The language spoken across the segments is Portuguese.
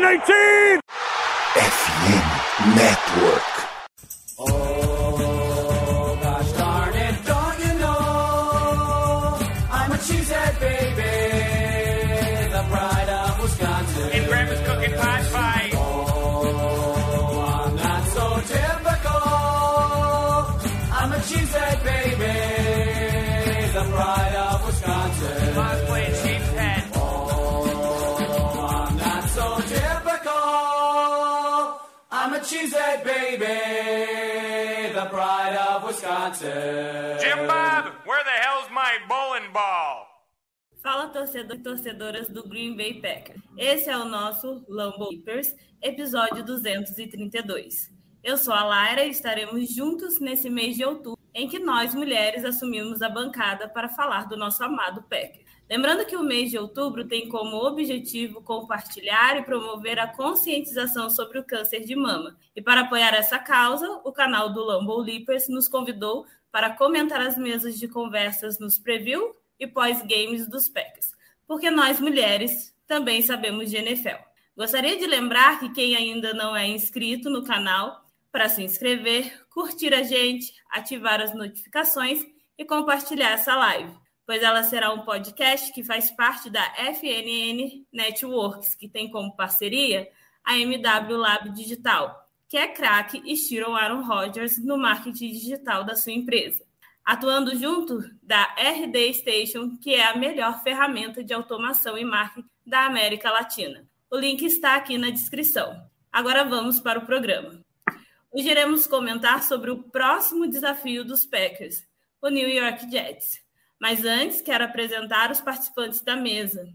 2019! FM Network. Cheesehead baby, the pride of Wisconsin. Jim Bob, where the hell's my bowling ball? Fala torcedor e torcedoras do Green Bay Packers. Esse é o nosso Lambo Keepers, episódio 232. Eu sou a Laira e estaremos juntos nesse mês de outubro, em que nós mulheres assumimos a bancada para falar do nosso amado Packers. Lembrando que o mês de outubro tem como objetivo compartilhar e promover a conscientização sobre o câncer de mama. E para apoiar essa causa, o canal do Lambo Leapers nos convidou para comentar as mesas de conversas nos preview e pós-games dos Packers, porque nós mulheres também sabemos de NFL. Gostaria de lembrar que quem ainda não é inscrito no canal, para se inscrever, curtir a gente, ativar as notificações e compartilhar essa live, pois ela será um podcast que faz parte da FNN Networks, que tem como parceria a MW Lab Digital, que é craque estilo Aaron Rodgers no marketing digital da sua empresa atuando junto da RD Station, que é a melhor ferramenta de automação e marketing da América Latina. O link está aqui na descrição. Agora vamos para o programa. Hoje iremos comentar sobre o próximo desafio dos Packers, o New York Jets. Mas antes, quero apresentar os participantes da mesa.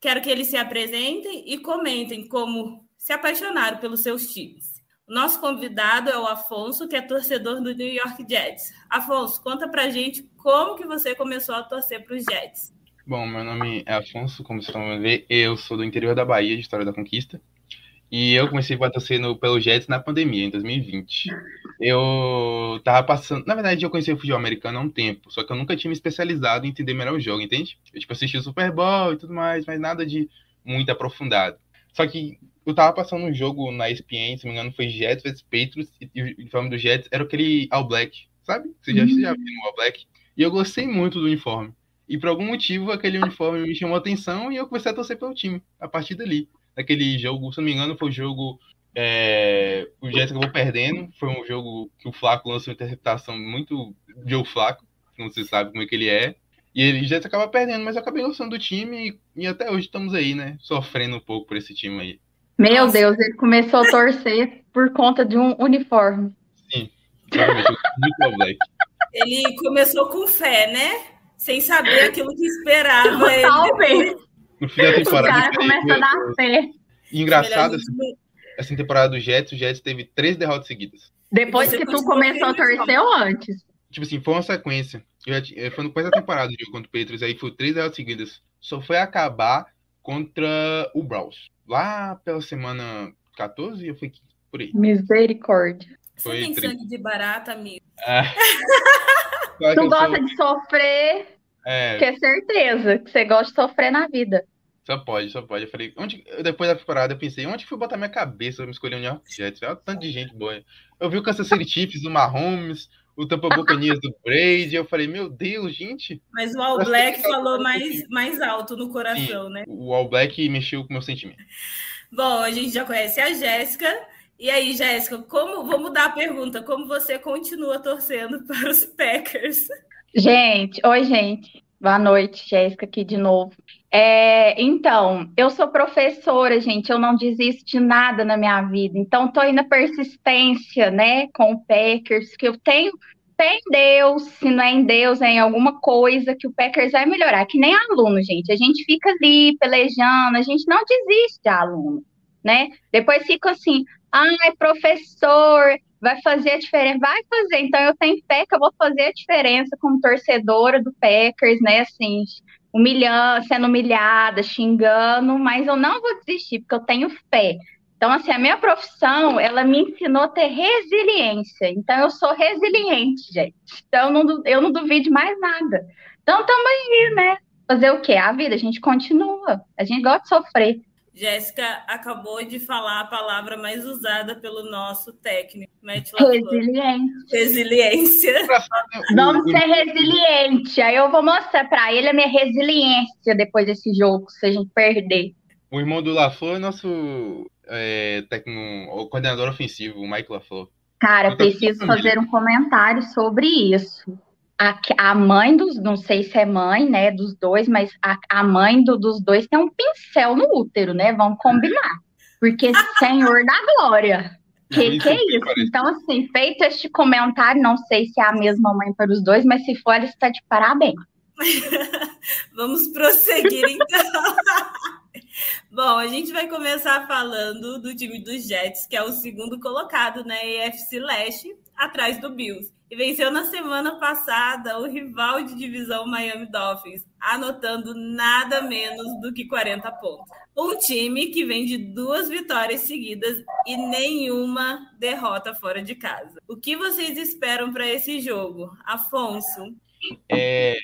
Quero que eles se apresentem e comentem como se apaixonaram pelos seus times. O nosso convidado é o Afonso, que é torcedor do New York Jets. Afonso, conta pra gente como que você começou a torcer para os Jets. Bom, meu nome é Afonso, como vocês estão vendo eu sou do interior da Bahia, de História da Conquista, e eu comecei a torcer no, pelo Jets na pandemia, em 2020. Eu tava passando, na verdade eu conheci o futebol americano há um tempo, só que eu nunca tinha me especializado em entender melhor o jogo, entende? Eu tipo, assisti o Super Bowl e tudo mais, mas nada de muito aprofundado. Só que eu tava passando um jogo na ESPN, se não me engano, foi Jets vs Patriots, e o uniforme do Jets era aquele All Black, sabe? Você já, Uhum. já viu o All Black? E eu gostei muito do uniforme. E por algum motivo, aquele uniforme me chamou a atenção e eu comecei a torcer pelo time, a partir dali. Naquele jogo, se não me engano, foi o jogo. é, o Jets acabou perdendo. Foi um jogo que o Flaco lançou uma interpretação muito Joe Flaco, não se sabe como é que ele é. E ele Jets acaba perdendo, mas eu acabei gostando do time e, e até hoje estamos aí, né? Sofrendo um pouco por esse time aí. Meu Nossa. Deus, ele começou a torcer por conta de um uniforme. Realmente, eu gosto muito Black. Ele começou com fé, né? Sem saber aquilo que esperava. ele Talvez. No fim da O temporada. cara eu falei, começa a dar fé. Engraçado, gente- essa temporada do Jets, o Jets teve três derrotas seguidas. Depois Você que tu continua começou a torcer ou antes? Tipo assim, foi uma sequência. Eu já eh, foi no começo da temporada do jogo contra o Patriots, aí foi três derrotas seguidas. Só foi acabar contra o Browns. Lá pela semana 14 ou foi 15? Por aí. Misericórdia. Você Foi tem triste. sangue de barata, amigo. Ah. Que Tu eu gosta sou- de sofrer, É, que é certeza que você gosta de sofrer na vida. Só pode, só pode. Eu falei, onde... depois da temporada eu pensei, onde que fui botar minha cabeça pra me escolher o New York Jets? Olha o tanto de gente boa. Eu vi o Kansas City Chiefs, o Mahomes, o Tampa Buccaneers do Brady, eu falei, meu Deus, gente, Mas o All Black que- falou mais, mais alto no coração, né? o All Black mexeu com o meu sentimento. Bom, a gente já conhece a Jéssica. E aí, Jéssica, como vou mudar a pergunta? Como você continua torcendo para os Packers? Gente, oi, gente. Boa noite, Jéssica aqui de novo. É, então, eu sou professora, gente, eu não desisto de nada na minha vida. Então, tô aí na persistência, né, com o Packers, que eu tenho fé em Deus, se não é em Deus, é em alguma coisa que o Packers vai melhorar. Que nem aluno, gente. A gente fica ali pelejando, a gente não desiste de aluno, né? Depois fica assim, ai, professor, vai fazer a diferença, vai fazer. Então eu tenho fé que eu vou fazer a diferença como torcedora do Packers, né? Assim, humilhando, sendo humilhada, xingando, mas eu não vou desistir, porque eu tenho fé. Então, assim, a minha profissão, ela me ensinou a ter resiliência. Então, eu sou resiliente, gente. Então, eu não, eu não duvido mais nada. Então, estamos aí, né? Fazer o quê? A vida, a gente continua. A gente gosta de sofrer. Jéssica acabou de falar a palavra mais usada pelo nosso técnico, Matt LaFleur. Resiliente. Resiliência. Vamos ser resiliente. Aí eu vou mostrar pra ele a minha resiliência depois desse jogo, se a gente perder. O irmão do LaFleur é nosso é, técnico, o coordenador ofensivo, o Mike LaFleur. Cara, preciso fazer um comentário sobre isso. A, a mãe dos, não sei se é mãe, né, dos dois, mas a, a mãe do- dos dois tem um pincel no útero, né? Vamos combinar. Porque Senhor da Glória. Que Isso que é isso? Então, assim, feito este comentário, não sei se é a mesma mãe para os dois, mas se for, ela está de parabéns. Vamos prosseguir então. Bom, a gente vai começar falando do time dos Jets, que é o segundo colocado na AFC Leste, atrás do Bills. E venceu na semana passada o rival de divisão Miami Dolphins, anotando nada menos do que 40 pontos. Um time que vem de duas vitórias seguidas e nenhuma derrota fora de casa. O que vocês esperam para esse jogo? Afonso, É,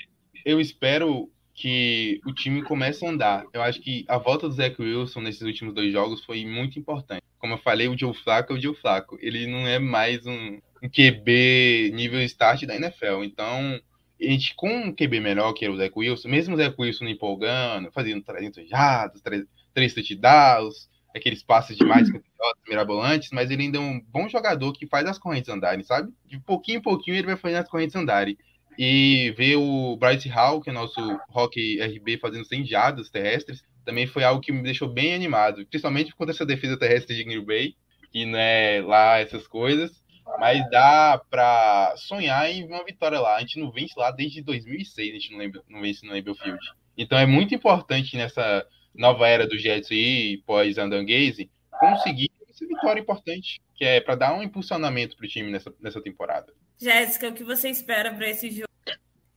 eu espero que o time comece a andar. Eu acho que a volta do Zach Wilson nesses últimos dois jogos foi muito importante. Como eu falei, o Joe Flacco é o Joe Flacco. Ele não é mais um, um QB nível start da NFL. Então, a gente com um QB melhor, que era o Zach Wilson, mesmo o Zach Wilson empolgando, fazendo 300 jardas, 3, 3 touchdowns, aqueles passes demais mirabolantes, mas ele ainda é um bom jogador que faz as correntes andarem, sabe? De pouquinho em pouquinho ele vai fazendo as correntes andarem e ver o Bryce Hall, que é nosso Rock RB, fazendo 100 jardas terrestres, também foi algo que me deixou bem animado, principalmente contra essa defesa terrestre de Green Bay, que não é lá essas coisas, mas dá pra sonhar em uma vitória lá. A gente não vence lá desde 2006, a gente não, lembra, não vence no Lambeau Field. Então é muito importante nessa nova era do Jets aí, pós Andan Gaze, conseguir essa vitória importante, que é para dar um impulsionamento pro time nessa, nessa temporada. Jéssica, o que você espera para esse jogo?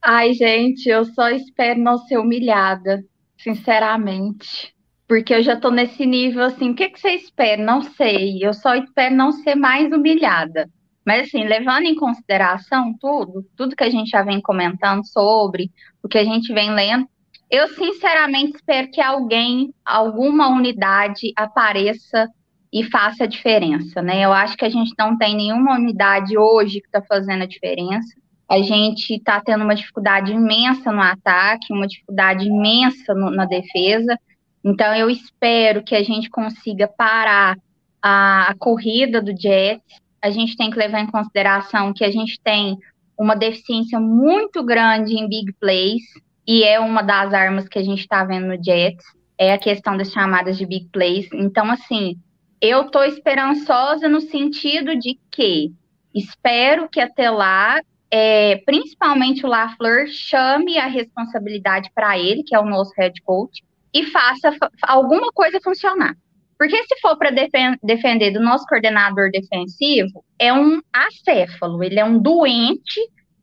Ai, gente, eu só espero não ser humilhada, sinceramente. Porque eu já tô nesse nível assim, o que que você espera? Não sei. Eu só espero não ser mais humilhada. Mas assim, levando em consideração tudo, tudo que a gente já vem comentando sobre, o que a gente vem lendo, eu sinceramente espero que alguém, alguma unidade apareça e faça a diferença, né? Eu acho que a gente não tem nenhuma unidade hoje que está fazendo a diferença. A gente está tendo uma dificuldade imensa no ataque, uma dificuldade imensa no- na defesa. Então, eu espero que a gente consiga parar a, a corrida do Jets. A gente tem que levar em consideração que a gente tem uma deficiência muito grande em big plays, e é uma das armas que a gente está vendo no Jets, é a questão das chamadas de big plays. Então, assim, eu estou esperançosa no sentido de que espero que até lá é, principalmente o LaFleur, chame a responsabilidade para ele, que é o nosso head coach, e faça fa- alguma coisa funcionar. Porque se for para defender do nosso coordenador defensivo, é um acéfalo, ele é um doente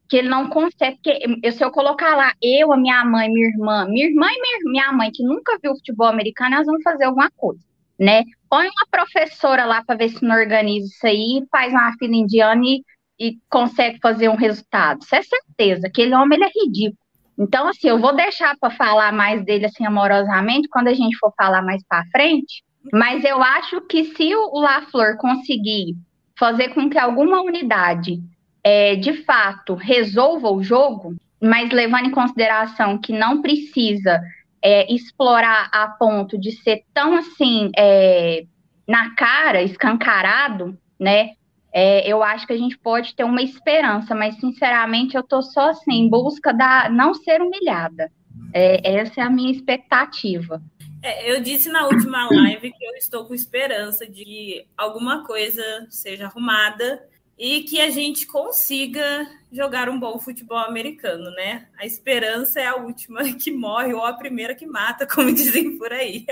que ele não consegue. Porque se eu colocar lá eu, a minha mãe, minha irmã, minha irmã e minha, minha mãe, que nunca viu futebol americano, elas vão fazer alguma coisa, né? Põe uma professora lá para ver se não organiza isso aí, faz uma fila indiana e e consegue fazer um resultado. Isso é certeza. Aquele homem ele é ridículo. Então, assim, eu vou deixar para falar mais dele assim amorosamente quando a gente for falar mais para frente. Mas eu acho que se o LaFleur conseguir fazer com que alguma unidade é, de fato resolva o jogo, mas levando em consideração que não precisa é, explorar a ponto de ser tão assim é, na cara, escancarado, né? É, eu acho que a gente pode ter uma esperança, mas sinceramente eu tô só assim, em busca da não ser humilhada. É, essa é a minha expectativa. É, eu disse na última live que eu estou com esperança de que alguma coisa seja arrumada e que a gente consiga jogar um bom futebol americano, né? A esperança é a última que morre ou a primeira que mata, como dizem por aí.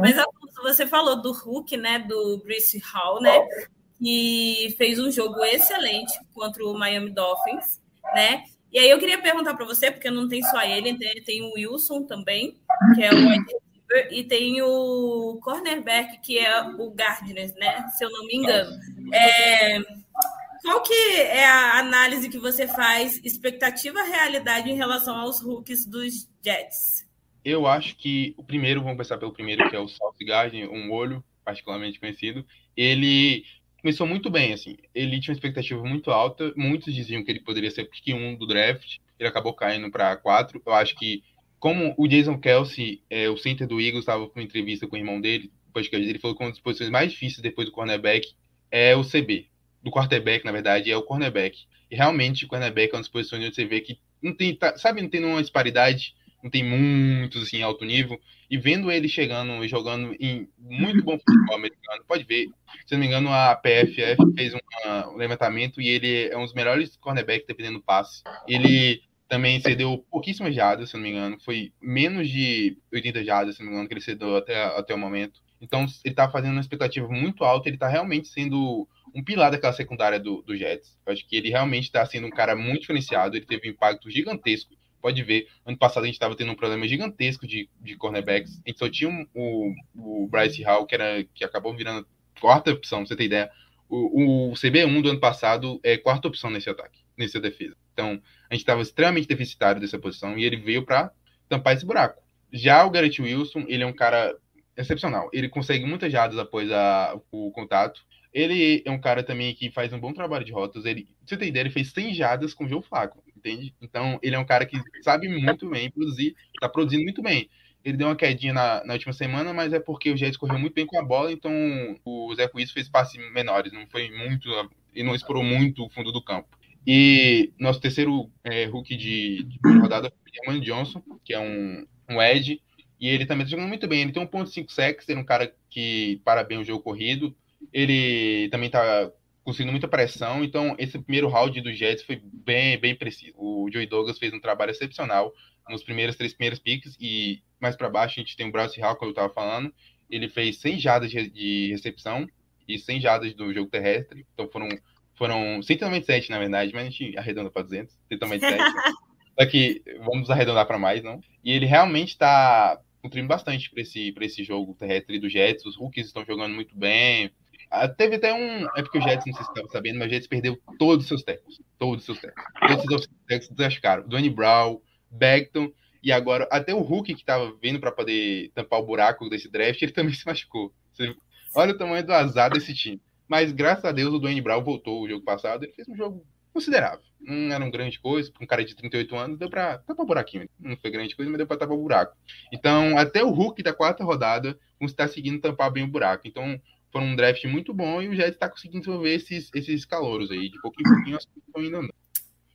Mas Afonso, você falou do Hulk, né? Do Bruce Hall, né? Que fez um jogo excelente contra o Miami Dolphins, né? E aí eu queria perguntar para você, porque não tem só ele, tem, o Wilson também, que é o receiver, e tem o cornerback, que é o Gardner, né? Se eu não me engano. É, qual que é a análise que você faz, expectativa realidade em relação aos rookies dos Jets? Eu acho que o primeiro, vamos começar pelo primeiro, que é o South Garden, um olho particularmente conhecido. Ele começou muito bem, assim. Ele tinha uma expectativa muito alta. Muitos diziam que ele poderia ser pick 1 do draft. Ele acabou caindo para 4. Eu acho que, como o Jason Kelsey, é, o center do Eagles, estava com uma entrevista com o irmão dele, podcast dele, falou que uma das posições mais difíceis depois do cornerback é o CB. Do quarterback, na verdade, é o cornerback. E realmente, o cornerback é uma das posições onde você vê que não tem, tá, sabe, não tem uma disparidade, não tem muitos, assim, alto nível. E vendo ele chegando e jogando em muito bom futebol americano, pode ver, se não me engano, a PFF fez um levantamento e ele é um dos melhores cornerbacks dependendo do passe. Ele também cedeu pouquíssimas jardas, se não me engano, foi menos de 80 jardas, se não me engano, que ele cedeu até, até o momento. Então, ele está fazendo uma expectativa muito alta, ele está realmente sendo um pilar daquela secundária do, do Jets. Eu acho que ele realmente está sendo um cara muito diferenciado, ele teve um impacto gigantesco. Pode ver, ano passado a gente estava tendo um problema gigantesco de, de cornerbacks. A gente só tinha o, o Bryce Hall, que, era, que acabou virando quarta opção, pra você ter ideia. O, o CB1 do ano passado é quarta opção nesse ataque, nessa defesa. Então, a gente estava extremamente deficitário dessa posição e ele veio para tampar esse buraco. Já o Garrett Wilson, ele é um cara excepcional. Ele consegue muitas jardas após a, o contato. Ele é um cara também que faz um bom trabalho de rotas. Ele, você tem ideia, ele fez 100 jardas com o Joe Flaco, entende? Então, ele é um cara que sabe muito bem produzir, está produzindo muito bem. Ele deu uma quedinha na, na, última semana, mas é porque o Jets correu muito bem com a bola, então o Zé Wilson fez passes menores, não foi muito, e não explorou muito o fundo do campo. E nosso terceiro é, de, de rodada foi o Johnson, que é um, um Ed, e ele também está jogando muito bem. Ele tem 1.5 sacks, ele é um cara que para bem o jogo corrido. Ele também está conseguindo muita pressão. Então, esse primeiro round do Jets foi bem, bem preciso. O Joey Douglas fez um trabalho excepcional nos primeiros três primeiros picks. E mais para baixo a gente tem o Bryce Hall, como eu estava falando. Ele fez 100 jadas de recepção e 100 jadas do jogo terrestre. Então, foram, foram 197, na verdade, mas a gente arredonda para 200. 197. Só que vamos arredondar para mais, não? E ele realmente está contribuindo bastante para esse, esse jogo terrestre do Jets. Os rookies estão jogando muito bem. Ah, teve até um. É porque o Jets, não sei se estava sabendo, mas o Jets perdeu todos os seus técnicos. Todos os seus técnicos. Todos os técnicos desascaram. Donnie Brown, Beckton, e agora até o Hulk que estava vindo para poder tampar o buraco desse draft, ele também se machucou. Você, olha o tamanho do azar desse time. Mas graças a Deus o Dwayne Brown voltou o jogo passado. Ele fez um jogo considerável. Não era uma grande coisa, um cara de 38 anos, deu para tapar o buraquinho. Não foi grande coisa, mas deu para tapar o buraco. Então, até o Hulk da quarta rodada está seguindo tampar bem o buraco. Então, foi um draft muito bom e o Jets está conseguindo desenvolver esses, esses calouros aí. De pouquinho em pouquinho, as coisas estão indo andando.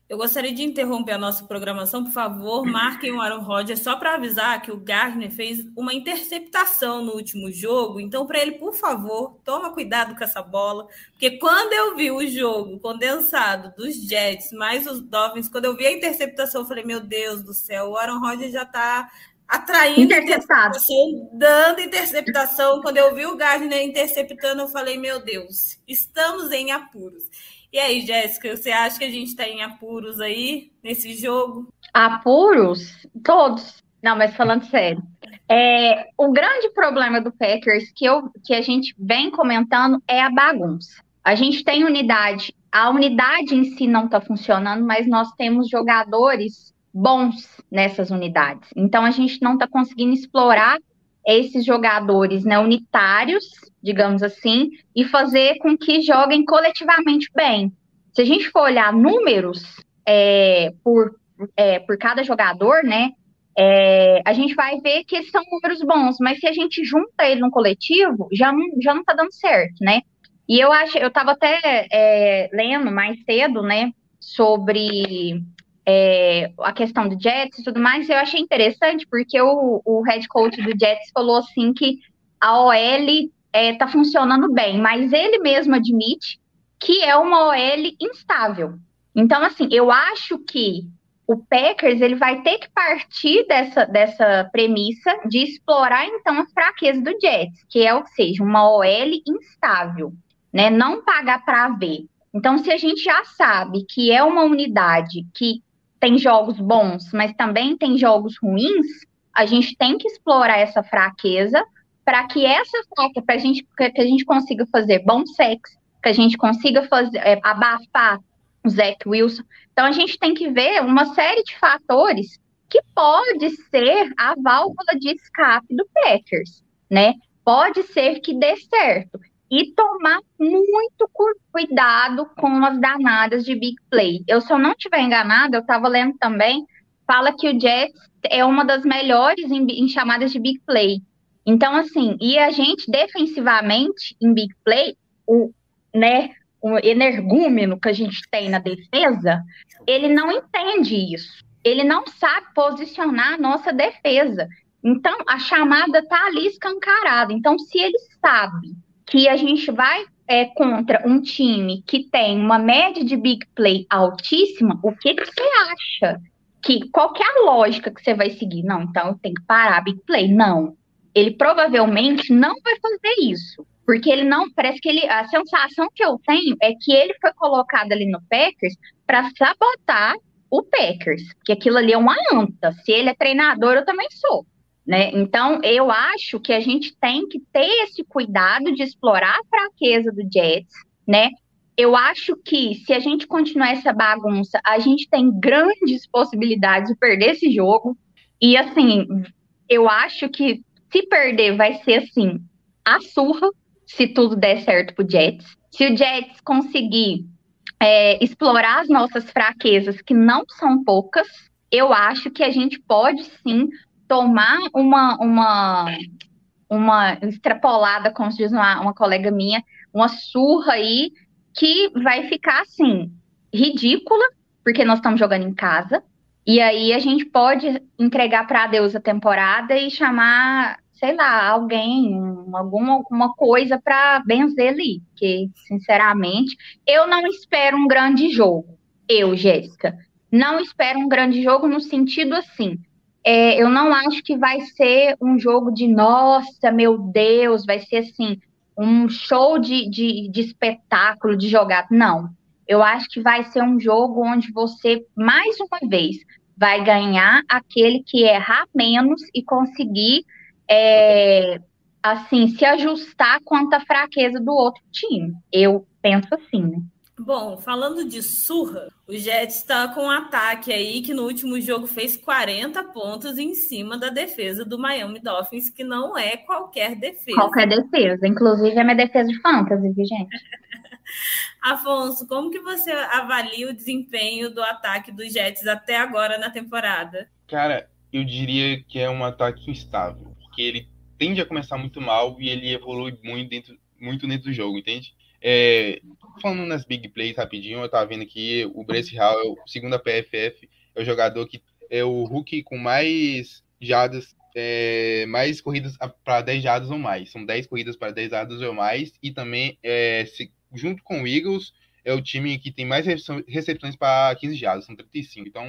Eu gostaria de interromper a nossa programação, por favor, marquem o Aaron Rodgers só para avisar que o Gardner fez uma interceptação no último jogo. Então, para ele, por favor, toma cuidado com essa bola, porque quando eu vi o jogo condensado dos Jets mais os Dolphins, quando eu vi a interceptação, eu falei: meu Deus do céu, o Aaron Rodgers já está atraindo interceptado, interceptação, dando interceptação. Quando eu vi o Gardner interceptando, eu falei: meu Deus, estamos em apuros. E aí, Jéssica, você acha que a gente está em apuros aí nesse jogo? Apuros? Todos. Não, mas falando sério. É, o grande problema do Packers que, eu, que a gente vem comentando é a bagunça. A gente tem unidade, a unidade em si não está funcionando, mas nós temos jogadores bons nessas unidades. Então a gente não está conseguindo explorar esses jogadores né, unitários digamos assim, e fazer com que joguem coletivamente bem. Se a gente for olhar números é, por, é, por cada jogador, né, é, a gente vai ver que são números bons, mas se a gente junta ele no coletivo, já não, já não tá dando certo, né? E eu acho, eu estava até é, lendo mais cedo, né, sobre é, a questão do Jets e tudo mais, eu achei interessante, porque o, o head coach do Jets falou assim que a OL está é, tá funcionando bem, mas ele mesmo admite que é uma OL instável. Então, assim, eu acho que o Packers ele vai ter que partir dessa, dessa premissa de explorar então a fraqueza do Jets, que é, ou seja, uma OL instável, né? Não pagar para ver. Então, se a gente já sabe que é uma unidade que tem jogos bons, mas também tem jogos ruins, a gente tem que explorar essa fraqueza para que essa faca, para gente, que a gente consiga fazer bom sexo, que a gente consiga fazer, é, abafar o Zach Wilson. Então, a gente tem que ver uma série de fatores que pode ser a válvula de escape do Packers, né? Pode ser que dê certo. E tomar muito cuidado com as danadas de big play. Eu, se eu não estiver enganada, eu estava lendo também, fala que o Jets é uma das melhores em, em chamadas de big play. Então, assim, e a gente defensivamente em big play, o, né, o energúmeno que a gente tem na defesa, ele não entende isso. Ele não sabe posicionar a nossa defesa. Então, a chamada está ali escancarada. Então, se ele sabe que a gente vai é, contra um time que tem uma média de big play altíssima, o que, que você acha? Que qualquer lógica que você vai seguir? Não, então eu tenho que parar a big play. Não. Ele provavelmente não vai fazer isso. Porque ele não, parece que ele, a sensação que eu tenho é que ele foi colocado ali no Packers para sabotar o Packers, que aquilo ali é uma anta. Se ele é treinador, eu também sou. Né? Então, eu acho que a gente tem que ter esse cuidado de explorar a fraqueza do Jets, né? Eu acho que se a gente continuar essa bagunça, a gente tem grandes possibilidades de perder esse jogo. E assim, eu acho que se perder vai ser assim, a surra, se tudo der certo pro Jets. Se o Jets conseguir é, explorar as nossas fraquezas, que não são poucas, eu acho que a gente pode sim tomar uma, uma, uma extrapolada, como diz uma, uma colega minha, uma surra aí, que vai ficar assim, ridícula, porque nós estamos jogando em casa. E aí a gente pode entregar para Deus a temporada e chamar sei lá, alguém, alguma, alguma coisa para benzer ali. Porque, sinceramente, eu não espero um grande jogo. Eu, Jéssica, não espero um grande jogo no sentido assim. É, eu não acho que vai ser um jogo de nossa, meu Deus, vai ser assim, um show de, de, de espetáculo, de jogada. Não. Eu acho que vai ser um jogo onde você, mais uma vez, vai ganhar aquele que errar menos e conseguir é, assim, se ajustar quanto à fraqueza do outro time. Eu penso assim, né? Bom, falando de surra, o Jets está com um ataque aí que no último jogo fez 40 pontos em cima da defesa do Miami Dolphins, que não é qualquer defesa. Qualquer defesa, inclusive é minha defesa de fantasy, viu, gente? Afonso, como que você avalia o desempenho do ataque dos Jets até agora na temporada? Cara, eu diria que é um ataque instável que ele tende a começar muito mal e ele evolui muito dentro, muito dentro do jogo, entende? É, falando nas big plays rapidinho, eu tava vendo aqui o Brace Hall, segundo a PFF, é o jogador que é o rookie com mais jadas, é, mais corridas para 10 jadas ou mais. São 10 corridas para 10 jadas ou mais. E também, é, se, junto com o Eagles, é o time que tem mais recepções para 15 jadas, são 35. Então,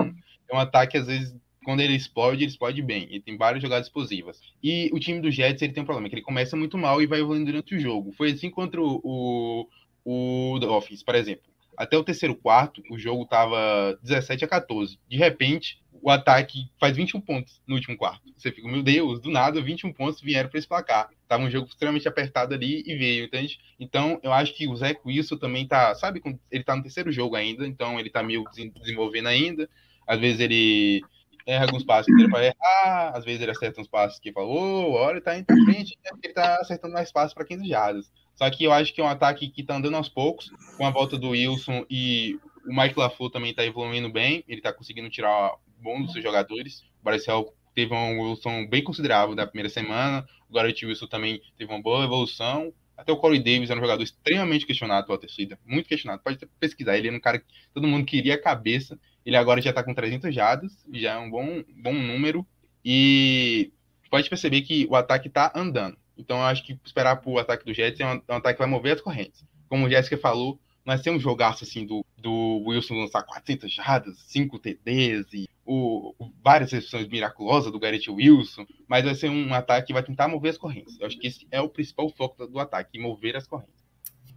é um ataque, às vezes, quando ele explode, ele explode bem. Ele tem várias jogadas explosivas. E o time do Jets, ele tem um problema, que ele começa muito mal e vai evoluindo durante o jogo. Foi assim contra o, o, o Dolphins, por exemplo. Até o terceiro quarto, o jogo tava 17 a 14. De repente, o ataque faz 21 pontos no último quarto. Você fica, meu Deus, do nada, 21 pontos vieram para esse placar. Tava um jogo extremamente apertado ali e veio, entende? Então, eu acho que o Zé Wilson também tá, sabe, ele tá no terceiro jogo ainda, então ele tá meio desenvolvendo ainda. Às vezes ele erra alguns passos que ele vai errar, às vezes ele acerta uns passos que fala, ô, oh, olha, tá indo pra frente, ele tá acertando mais passos para 15 jardas. Só que eu acho que é um ataque que tá andando aos poucos, com a volta do Wilson e o Mike LaFleur também tá evoluindo bem, ele tá conseguindo tirar bom dos seus jogadores. O Barcel teve um Wilson bem considerável da primeira semana, o Garrett Wilson também teve uma boa evolução. Até o Corey Davis era um jogador extremamente questionado pela torcida, muito questionado. Pode pesquisar, ele é um cara que todo mundo queria a cabeça ele agora já está com 300 jadas, já é um bom, bom número. E pode perceber que o ataque está andando. Então eu acho que esperar para o ataque do Jets é um, é um, ataque que vai mover as correntes. Como o Jéssica falou, nós temos um jogaço assim do, do Wilson lançar 400 jardas, 5 TDs e o, várias recepções miraculosas do Garrett Wilson, mas vai ser um ataque que vai tentar mover as correntes. Eu acho que esse é o principal foco do ataque, mover as correntes.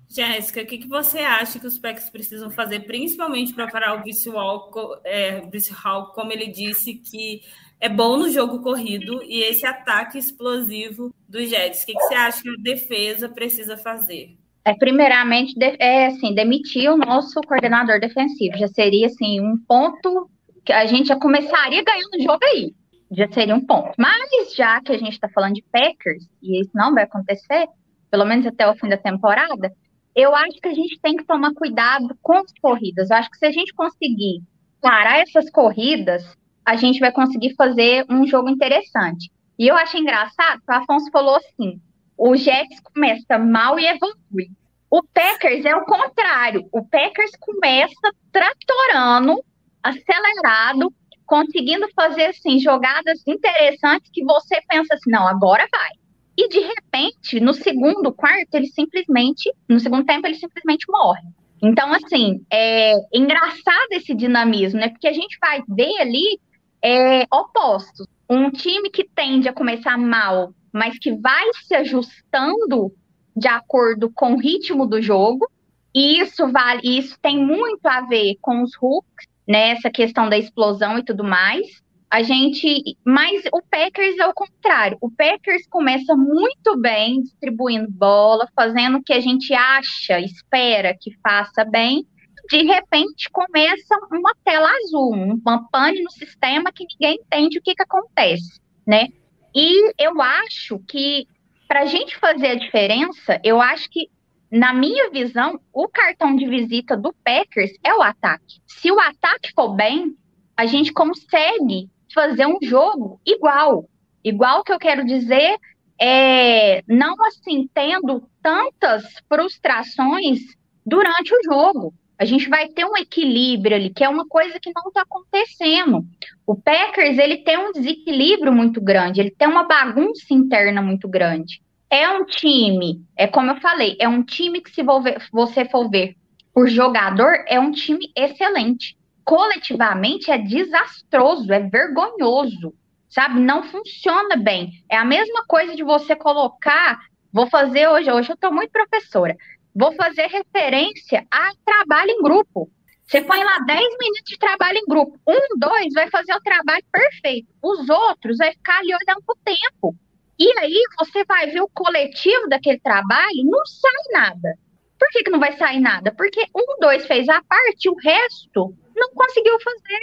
Jéssica, o que, que você acha que os Packers precisam fazer, principalmente para parar o Brice Hall, é, Hall, como ele disse, que é bom no jogo corrido e esse ataque explosivo dos Jets? O que, que você acha que a defesa precisa fazer? É, primeiramente, de, é, assim, demitir o nosso coordenador defensivo. Já seria assim, um ponto a gente já começaria ganhando o jogo aí. Já seria um ponto. Mas já que a gente está falando de Packers, e isso não vai acontecer, pelo menos até o fim da temporada, eu acho que a gente tem que tomar cuidado com as corridas. Eu acho que se a gente conseguir parar essas corridas, a gente vai conseguir fazer um jogo interessante. E eu acho engraçado que o Afonso falou assim: o Jets começa mal e evolui. O Packers é o contrário. O Packers começa tratorando, acelerado, conseguindo fazer assim jogadas interessantes que você pensa assim, não, agora vai. E de repente, no segundo quarto, ele simplesmente, no segundo tempo, ele simplesmente morre. Então, assim, é engraçado esse dinamismo, né? Porque a gente vai ver ali é, opostos. Um time que tende a começar mal, mas que vai se ajustando de acordo com o ritmo do jogo. E isso vale, isso tem muito a ver com os hooks, né? Essa questão da explosão e tudo mais. A gente, mas o Packers é o contrário. O Packers começa muito bem distribuindo bola, fazendo o que a gente acha, espera que faça bem. De repente começa uma tela azul, uma pane no sistema que ninguém entende o que, que acontece, né? E eu acho que para a gente fazer a diferença, eu acho que na minha visão, o cartão de visita do Packers é o ataque. Se o ataque for bem, a gente consegue fazer um jogo igual. Igual que eu quero dizer, é, não assim, tendo tantas frustrações durante o jogo. A gente vai ter um equilíbrio ali, que é uma coisa que não está acontecendo. O Packers, ele tem um desequilíbrio muito grande, ele tem uma bagunça interna muito grande. É um time, é como eu falei, é um time que se você for ver por jogador, é um time excelente coletivamente é desastroso, é vergonhoso, sabe? Não funciona bem. É a mesma coisa de você colocar. Vou fazer hoje, hoje eu estou muito professora. Vou fazer referência a trabalho em grupo. Você põe lá 10 minutos de trabalho em grupo. Um, dois vai fazer o trabalho perfeito. Os outros vai ficar ali olhando pro tempo. E aí você vai ver o coletivo daquele trabalho, não sai nada. Por que, que não vai sair nada? Porque um, dois fez a parte, o resto não conseguiu fazer.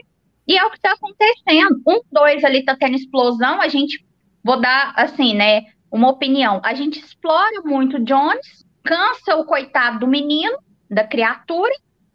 E é o que está acontecendo. Um, dois ali está tendo explosão, a gente, vou dar assim, né, uma opinião. A gente explora muito Jones, cansa o coitado do menino, da criatura,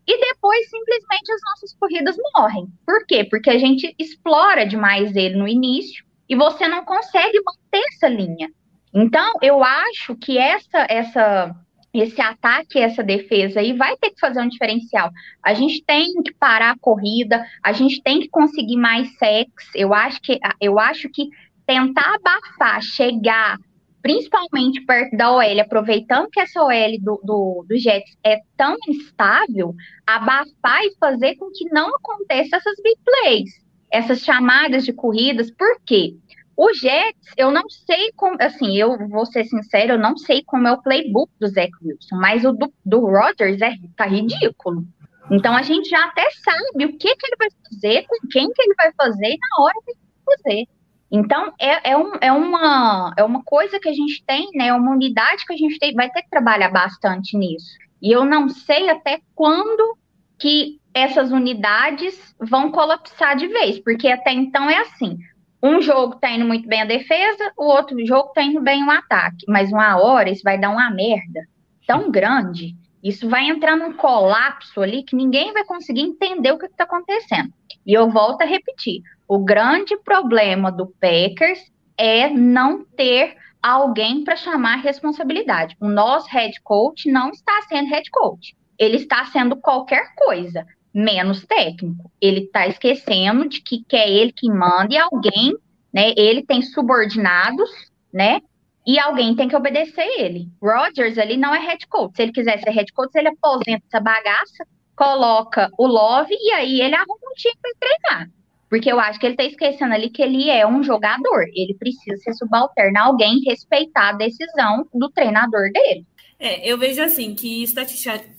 e depois simplesmente as nossas corridas morrem. Por quê? Porque a gente explora demais ele no início e você não consegue manter essa linha. Então, eu acho que essa essa esse ataque, essa defesa aí vai ter que fazer um diferencial. A gente tem que parar a corrida, a gente tem que conseguir mais sex. Eu acho que eu acho que tentar abafar, chegar principalmente perto da OL, aproveitando que essa OL do, do, do Jets é tão instável, abafar e fazer com que não aconteça essas big plays, essas chamadas de corridas, por quê? O Jets, eu não sei como, assim, eu vou ser sincero, eu não sei como é o playbook do Zach Wilson, mas o do, do Rodgers é, tá ridículo. Então a gente já até sabe o que, que ele vai fazer, com quem que ele vai fazer e na hora que ele vai fazer. Então é, é, um, é, uma, é uma coisa que a gente tem, né? É uma unidade que a gente tem, vai ter que trabalhar bastante nisso. E eu não sei até quando que essas unidades vão colapsar de vez, porque até então é assim um jogo tá indo muito bem a defesa, o outro jogo tá indo bem o ataque. Mas uma hora isso vai dar uma merda tão grande, isso vai entrar num colapso ali que ninguém vai conseguir entender o que está acontecendo. E eu volto a repetir: o grande problema do Packers é não ter alguém para chamar responsabilidade. O nosso head coach não está sendo head coach. Ele está sendo qualquer coisa menos técnico. Ele está esquecendo de que, que é ele que manda e alguém, né? Ele tem subordinados, né? E alguém tem que obedecer ele. Rogers ali não é head coach. Se ele quiser ser head coach, ele aposenta essa bagaça, coloca o Love e aí ele arruma um time para treinar. Porque eu acho que ele está esquecendo ali que ele é um jogador. Ele precisa ser subalterno a alguém respeitar a decisão do treinador dele. É, eu vejo assim que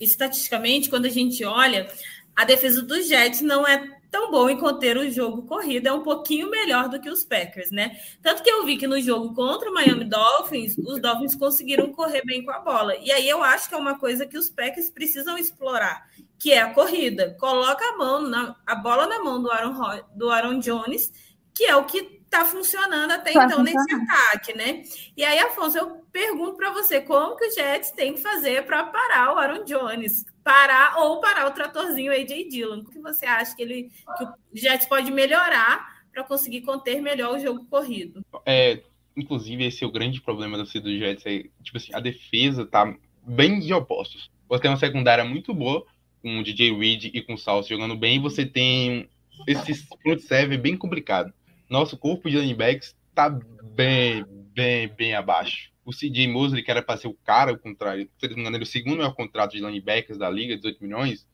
estatisticamente, quando a gente olha, a defesa dos Jets não é tão bom em conter o jogo corrido, é um pouquinho melhor do que os Packers, né? Tanto que eu vi que no jogo contra o Miami Dolphins, os Dolphins conseguiram correr bem com a bola. E aí eu acho que é uma coisa que os Packers precisam explorar, que é a corrida. Coloca a mão na, a bola na mão do Aaron, do Aaron Jones, que é o que está funcionando até tá então nesse ataque, né? E aí, Afonso, eu pergunto para você, como que o Jets tem que fazer para parar o Aaron Jones? Parar ou parar o tratorzinho AJ Dillon. O que você acha que ele que o Jets pode melhorar para conseguir conter melhor o jogo corrido? É, inclusive esse é o grande problema da do Jets, é, tipo assim, a defesa tá bem de opostos. Você tem uma secundária muito boa com o DJ Reed e com o Salso jogando bem, e você tem esse front seven bem complicado. Nosso corpo de running backs tá bem, bem, bem abaixo o CJ Mosley, que era para ser o cara, o contrário, se não me engano, é o segundo maior contrato de linebackers da liga, 18 milhões,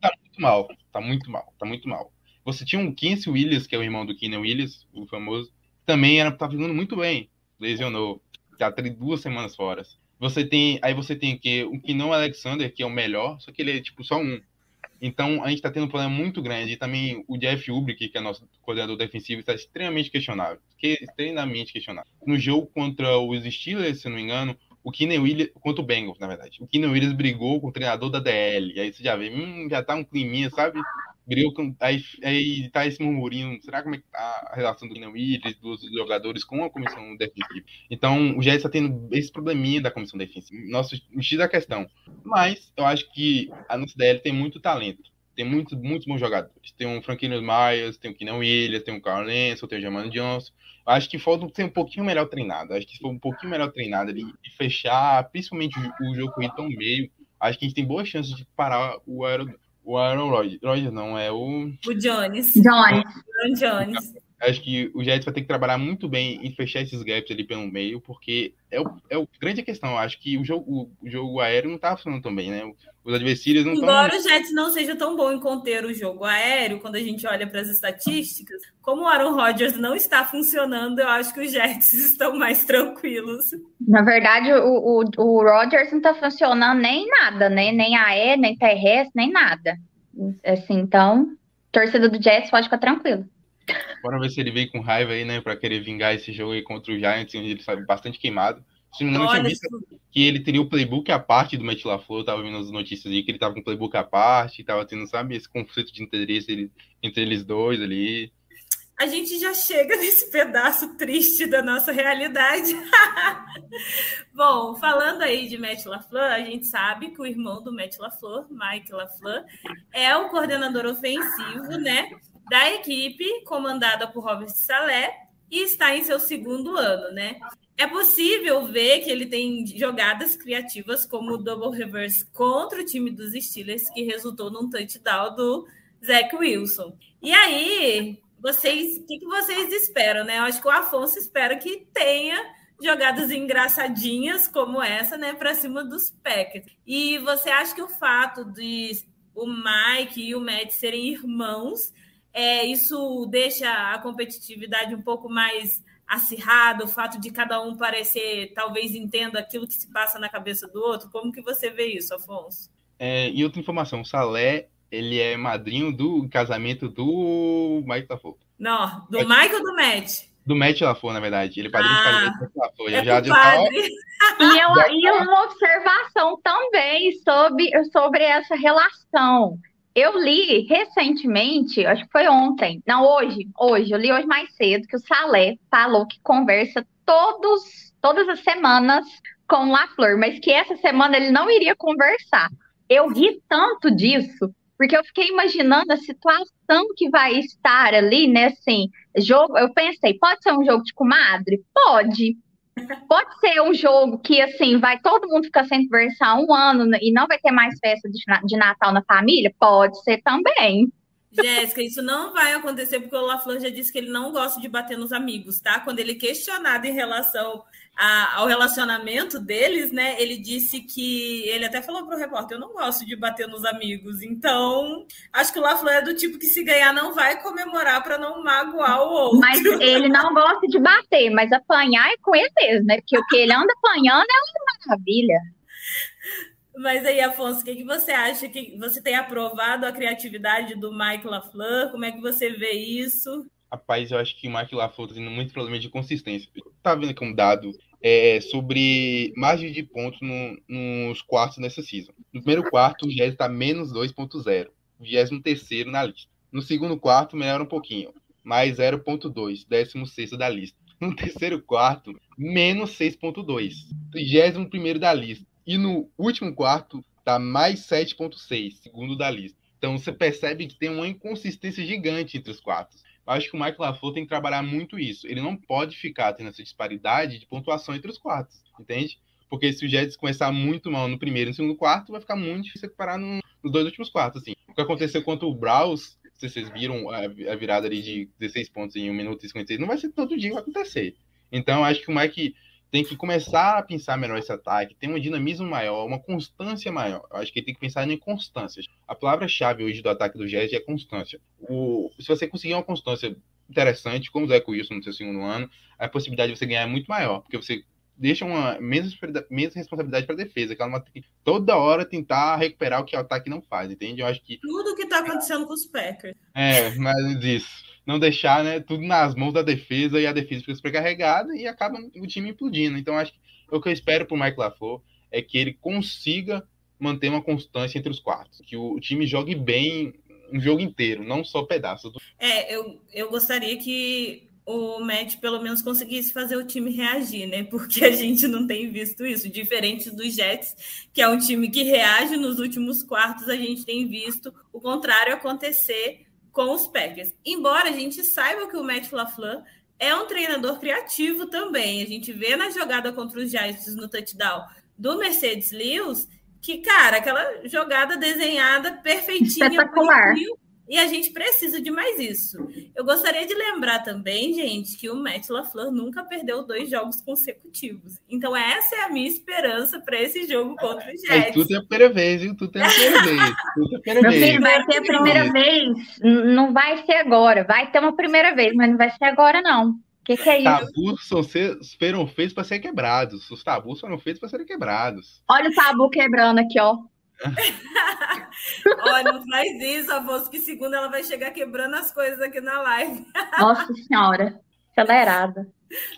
tá muito mal, tá muito mal, tá muito mal. Você tinha um Quincy Williams, que é o irmão do Keenan Williams, o famoso, também era tá jogando muito bem, lesionou, tá duas semanas fora. Você tem, aí você tem que o Kinon Alexander, que é o melhor, só que ele é tipo só um. Então, a gente está tendo um problema muito grande. E também o Jeff Ubrick, que é nosso coordenador defensivo, está extremamente questionável. Que, extremamente questionável. No jogo contra os Steelers, se não me engano, o Keenan Williams, contra o Bengals, na verdade. O Keenan Williams brigou com o treinador da DL. E aí você já vê, hum, já tá um climinha, sabe? Com, aí, aí tá esse murmurinho, será como é que tá a relação do Williams, dos jogadores com a comissão defensiva? Então, o Jets está tendo esse probleminha da comissão defensiva. Nosso X da questão. Mas, eu acho que a nossa DL tem muito talento. Tem muitos, muitos bons jogadores. Tem o Franquinho Myers, tem o Keenan Williams, tem o Carl Lenson, tem o Jamano Johnson. Eu acho que falta ser um pouquinho melhor treinado. Eu acho que se for um pouquinho melhor treinado ali e fechar, principalmente o, o jogo corrido tão meio, acho que a gente tem boas chances de parar o Aaron, o Aaron Rodgers. Não, é o... O Jones. Jones. Aaron Jones. Acho que o Jets vai ter que trabalhar muito bem em fechar esses gaps ali pelo meio, porque é o, é o grande questão. Acho que o jogo, o jogo aéreo não tá funcionando tão bem, né? Os adversários não estão. Embora tão... o Jets não seja tão bom em conter o jogo aéreo, quando a gente olha para as estatísticas, como o Aaron Rodgers não está funcionando, eu acho que os Jets estão mais tranquilos. Na verdade, o, o, o Rodgers não está funcionando nem nada, né? Nem aéreo, nem terrestre, nem nada. Assim, então, torcida do Jets pode ficar tranquilo. Bora ver se ele veio com raiva aí, né, para querer vingar esse jogo aí contra o Giants, onde ele sabe bastante queimado. Se não eu tinha visto que ele teria o playbook à parte do Matt LaFleur, tava vendo as notícias aí que ele tava com o playbook à parte, tava tendo, sabe, esse conflito de interesse entre eles dois ali. A gente já chega nesse pedaço triste da nossa realidade. Bom, falando aí de Matt LaFleur, a gente sabe que o irmão do Matt LaFleur, Mike LaFleur, é o coordenador ofensivo, né? Da equipe comandada por Robert Salé e está em seu segundo ano, né? É possível ver que ele tem jogadas criativas como o double reverse contra o time dos Steelers, que resultou num touchdown do Zach Wilson. E aí, vocês, o que, que vocês esperam, né? Eu acho que o Afonso espera que tenha jogadas engraçadinhas como essa, né, para cima dos Packers. E você acha que o fato de o Mike e o Matt serem irmãos é, isso deixa a competitividade um pouco mais acirrada, o fato de cada um parecer, talvez entenda aquilo que se passa na cabeça do outro. Como que você vê isso, Afonso? É, e outra informação, o Salé, ele é madrinho do casamento do Mike Lafon. Não, do ou do Matt? Do Matt Lafon, na verdade. Ele é padrinho ah, do casamento do Lafon. É já, já, já, e, eu, e uma observação também sobre, sobre essa relação. Eu li recentemente, acho que foi ontem, não, hoje, hoje, eu li hoje mais cedo, que o Salé falou que conversa todos, todas as semanas com o Lafleur, mas que essa semana ele não iria conversar. Eu ri tanto disso, porque eu fiquei imaginando a situação que vai estar ali, né? Assim, jogo. Eu pensei, pode ser um jogo de comadre? Pode. Pode ser um jogo que, assim, vai todo mundo ficar sem conversar um ano e não vai ter mais festa de, Natal na família? Pode ser também. Jéssica, isso não vai acontecer porque o LaFleur já disse que ele não gosta de bater nos amigos, tá? Quando ele é questionado em relação a, ao relacionamento deles, né? Ele disse que ele até falou para o repórter: eu não gosto de bater nos amigos. Então, acho que o LaFleur é do tipo que se ganhar não vai comemorar para não magoar o outro. Mas ele não gosta de bater, mas apanhar é com ele mesmo, né? Porque o que ele anda apanhando é uma maravilha. Mas aí, Afonso, o que, que você acha? que Você tem aprovado a criatividade do Mike LaFleur? Como é que você vê isso? Rapaz, eu acho que o Mike LaFleur está tendo muito problema de consistência. Tá vendo aqui um dado é, sobre margem de pontos no, nos quartos nessa season. No primeiro quarto, o Jazz está menos 2.0, 23 na lista. No segundo quarto, melhora um pouquinho, mais 0.2, 16 da lista. No terceiro quarto, menos 6.2, 21 da lista. E no último quarto, tá mais 7.6, segundo da lista. Então você percebe que tem uma inconsistência gigante entre os quartos. Acho que o Michael LaFleur tem que trabalhar muito isso. Ele não pode ficar tendo essa disparidade de pontuação entre os quartos, entende? Porque se o Jets começar muito mal no primeiro e no segundo quarto, vai ficar muito difícil recuperar no, nos dois últimos quartos. Assim. O que aconteceu contra o Browns, se vocês viram a, a, virada ali de 16 pontos em 1 minuto e 56, não vai ser todo dia que vai acontecer. Então, acho que o Mike tem que começar a pensar melhor esse ataque, tem um dinamismo maior, uma constância maior. Eu acho que tem que pensar em constâncias. A palavra-chave hoje do ataque do Jazz é constância. O, se você conseguir uma constância interessante, como o Zé Wilson no seu segundo ano, a possibilidade de você ganhar é muito maior, porque você deixa uma menos, menos responsabilidade para a defesa, que ela tem que toda hora tentar recuperar o que o ataque não faz, entende? Eu acho que tudo que está acontecendo com os Packers. É, mas isso não deixar né, tudo nas mãos da defesa e a defesa fica sobrecarregada e acaba o time implodindo. Então, acho que o que eu espero para o Mike LaFleur é que ele consiga manter uma constância entre os quartos, que o time jogue bem um jogo inteiro, não só pedaços. Do... É, eu, eu gostaria que o Matt pelo menos conseguisse fazer o time reagir, né? Porque a gente não tem visto isso. Diferente dos Jets, que é um time que reage nos últimos quartos, a gente tem visto o contrário acontecer com os Packers. Embora a gente saiba que o Matt LaFleur é um treinador criativo também. A gente vê na jogada contra os Giants no touchdown do Mercedes Lewis que, cara, aquela jogada desenhada perfeitinha. Espetacular. E a gente precisa de mais isso. Eu gostaria de lembrar também, gente, que o Matt LaFleur nunca perdeu dois jogos consecutivos. Então, essa é a minha esperança para esse jogo contra o Jets. É, tudo é a primeira vez, viu? Tudo é a primeira vez. Tudo é a primeira Meu vez. filho, vai ser a primeira vez. Não vai ser agora. Vai ter uma primeira vez, mas não vai ser agora, não. O que, que é isso? Tabus são ser, foram feitos para ser quebrados. Os tabus foram feitos para serem quebrados. Olha o tabu quebrando aqui, ó. Olha, não faz isso, Afonso, que segunda ela vai chegar quebrando as coisas aqui na live. Nossa Senhora, acelerada.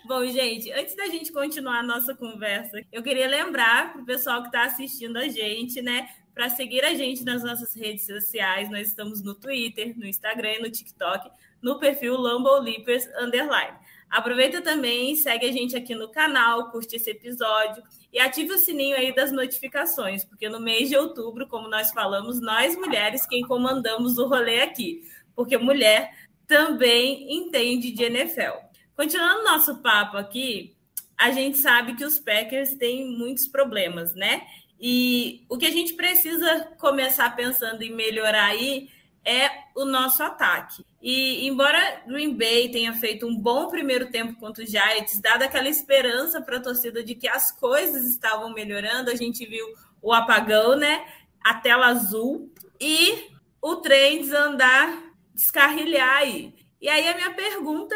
Bom, gente, antes da gente continuar a nossa conversa, eu queria lembrar para o pessoal que está assistindo a gente, né, para seguir a gente nas nossas redes sociais. Nós estamos no Twitter, no Instagram e no TikTok, no perfil Lambo Leapers Underline. Aproveita também, segue a gente aqui no canal, curte esse episódio e ative o sininho aí das notificações, porque no mês de outubro, como nós falamos, nós mulheres quem comandamos o rolê aqui, porque mulher também entende de NFL. Continuando nosso papo aqui, a gente sabe que os Packers têm muitos problemas, né? E o que a gente precisa começar pensando em melhorar aí é o nosso ataque. E embora Green Bay tenha feito um bom primeiro tempo contra os Giants, dada aquela esperança para a torcida de que as coisas estavam melhorando, a gente viu o apagão, né? A tela azul e o trem desandar, descarrilhar aí. E aí a minha pergunta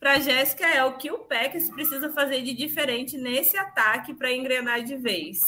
para Jéssica é o que o Packers precisa fazer de diferente nesse ataque para engrenar de vez?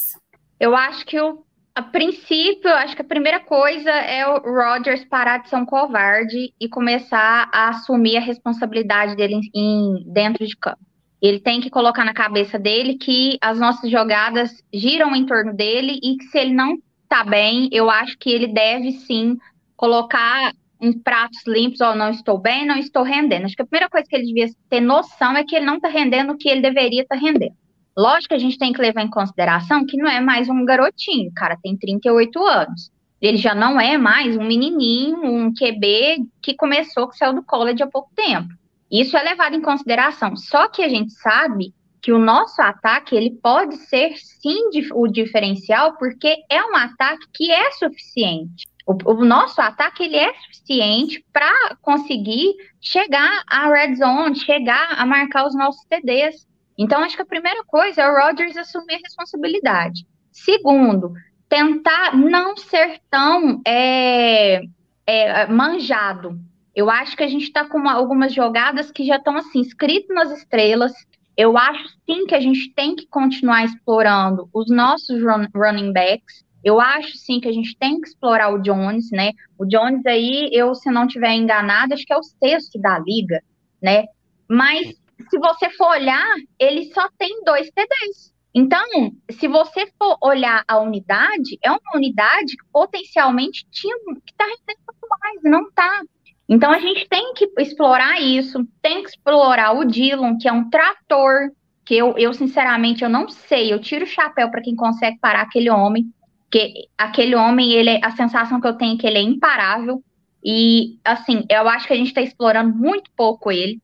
Eu acho que o a princípio, acho que a primeira coisa é o Rodgers parar de ser um covarde e começar a assumir a responsabilidade dele em, dentro de campo. Ele tem que colocar na cabeça dele que as nossas jogadas giram em torno dele e que se ele não tá bem, eu acho que ele deve sim colocar em pratos limpos, ó, oh, não estou bem, não estou rendendo. Acho que a primeira coisa que ele devia ter noção é que ele não está rendendo o que ele deveria estar tá rendendo. Lógico que a gente tem que levar em consideração que não é mais um garotinho, o cara tem 38 anos. Ele já não é mais um menininho, um QB que começou, que saiu do college há pouco tempo. Isso é levado em consideração. Só que a gente sabe que o nosso ataque ele pode ser sim o diferencial, porque é um ataque que é suficiente. O, o nosso ataque ele é suficiente para conseguir chegar à red zone, chegar a marcar os nossos TDs. Então, acho que a primeira coisa é o Rodgers assumir a responsabilidade. Segundo, tentar não ser tão é, é, manjado. Eu acho que a gente está com uma, algumas jogadas que já estão assim, escritas nas estrelas. Eu acho sim que a gente tem que continuar explorando os nossos run, running backs. Eu acho sim que a gente tem que explorar o Jones, né? O Jones aí, eu se não tiver enganado, acho que é o sexto da liga, né? Mas se você for olhar, ele só tem dois TDs. Então, se você for olhar a unidade, é uma unidade que potencialmente tinha que está rendendo muito mais, não está. Então a gente tem que explorar isso, tem que explorar o Dillon, que é um trator, que eu, eu sinceramente eu não sei, eu tiro o chapéu para quem consegue parar aquele homem, que aquele homem, ele a sensação que eu tenho é que ele é imparável. E assim, eu acho que a gente está explorando muito pouco ele.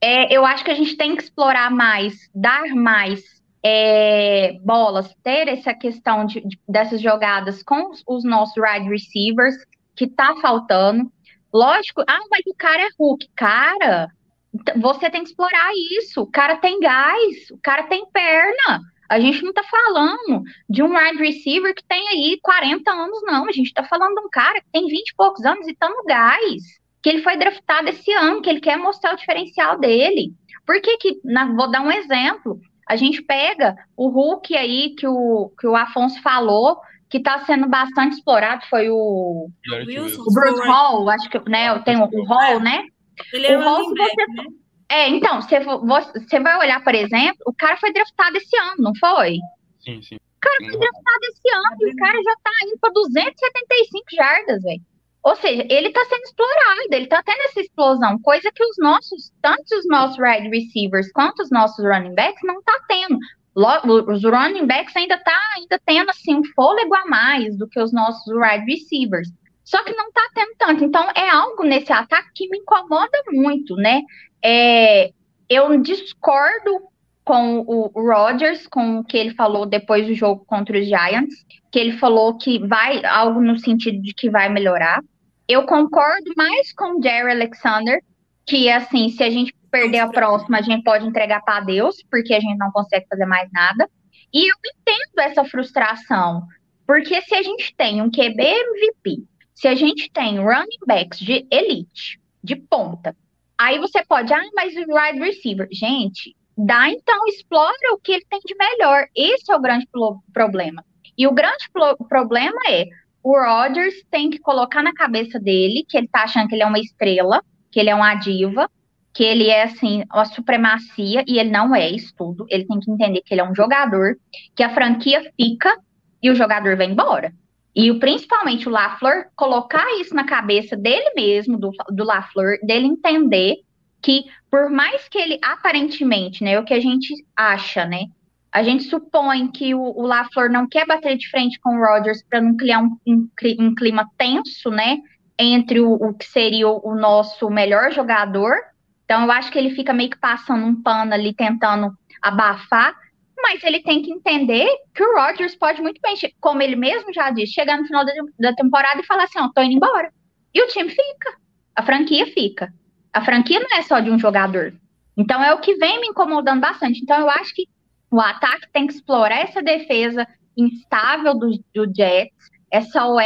É, eu acho que a gente tem que explorar mais, dar mais é, bolas, ter essa questão de, de, dessas jogadas com os, os nossos wide receivers, que tá faltando. Lógico, ah, mas o cara é Hulk. Cara, você tem que explorar isso. O cara tem gás, o cara tem perna. A gente não tá falando de um wide receiver que tem aí 40 anos, não. A gente tá falando de um cara que tem 20 e poucos anos e tá no gás. Que ele foi draftado esse ano, que ele quer mostrar o diferencial dele. Por que que, na, vou dar um exemplo, a gente pega o Hulk aí que o, que o Afonso falou, que está sendo bastante explorado foi o, Wilson, o Bruce Hall, acho que né, tem o, o Hall, né? Ele é o Hall, você, né? É, então, você, você vai olhar, por exemplo, o cara foi draftado esse ano, não foi? Sim, sim. O cara foi draftado esse ano e o cara já tá indo para 275 jardas, velho. Ou seja, ele está sendo explorado, ele está tendo essa explosão, coisa que os nossos, tanto os nossos wide receivers quanto os nossos running backs não tá tendo os running backs ainda tá ainda tendo assim um fôlego a mais do que os nossos wide receivers. Só que não tá tendo tanto. Então é algo nesse ataque que me incomoda muito, né? É, eu discordo com o Rodgers, com o que ele falou depois do jogo contra os Giants, que ele falou que vai algo no sentido de que vai melhorar. Eu concordo mais com o Jerry Alexander, que assim, se a gente perder a próxima, a gente pode entregar para Deus, porque a gente não consegue fazer mais nada. E eu entendo essa frustração, porque se a gente tem um QB MVP, se a gente tem running backs de elite, de ponta, aí você pode, ah, mas o wide receiver, gente, dá então, explora o que ele tem de melhor. Esse é o grande problema. E o grande problema é o Rodgers tem que colocar na cabeça dele que ele tá achando que ele é uma estrela, que ele é uma diva, que ele é assim, a supremacia, e ele não é isso tudo. Ele tem que entender que ele é um jogador, que a franquia fica e o jogador vai embora. E principalmente o LaFleur colocar isso na cabeça dele mesmo, do, do LaFleur, dele entender que, por mais que ele aparentemente, né, o que a gente acha, né, a gente supõe que o, o LaFleur não quer bater de frente com o Rodgers para não criar um, um, um, clima tenso, né, entre o, o que seria o, nosso melhor jogador então, eu acho que ele fica meio que passando um pano ali, tentando abafar, mas ele tem que entender que o Rodgers pode muito bem, como ele mesmo já disse, chegar no final da temporada e falar assim: ó, tô indo embora. E o time fica, a franquia fica. A franquia não é só de um jogador. Então, é o que vem me incomodando bastante. Então, eu acho que o ataque tem que explorar essa defesa instável do, do Jets, essa OL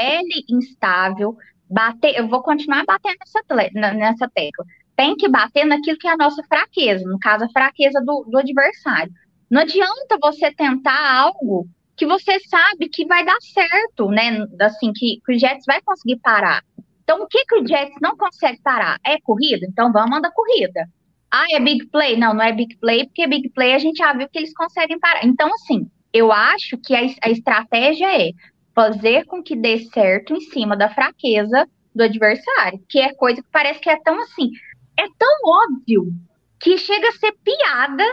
instável, bater. Eu vou continuar batendo nessa, nessa tecla tem que bater naquilo que é a nossa fraqueza, no caso, a fraqueza do, do adversário. Não adianta você tentar algo que você sabe que vai dar certo, né? Assim, que, que o Jets vai conseguir parar. Então, o que, que o Jets não consegue parar? É corrida? Então vamos andar corrida. Ah, é big play? Não, não é big play, porque big play a gente já viu que eles conseguem parar. Então, assim, eu acho que a, a estratégia é fazer com que dê certo em cima da fraqueza do adversário, que é coisa que parece que é tão assim é tão óbvio que chega a ser piada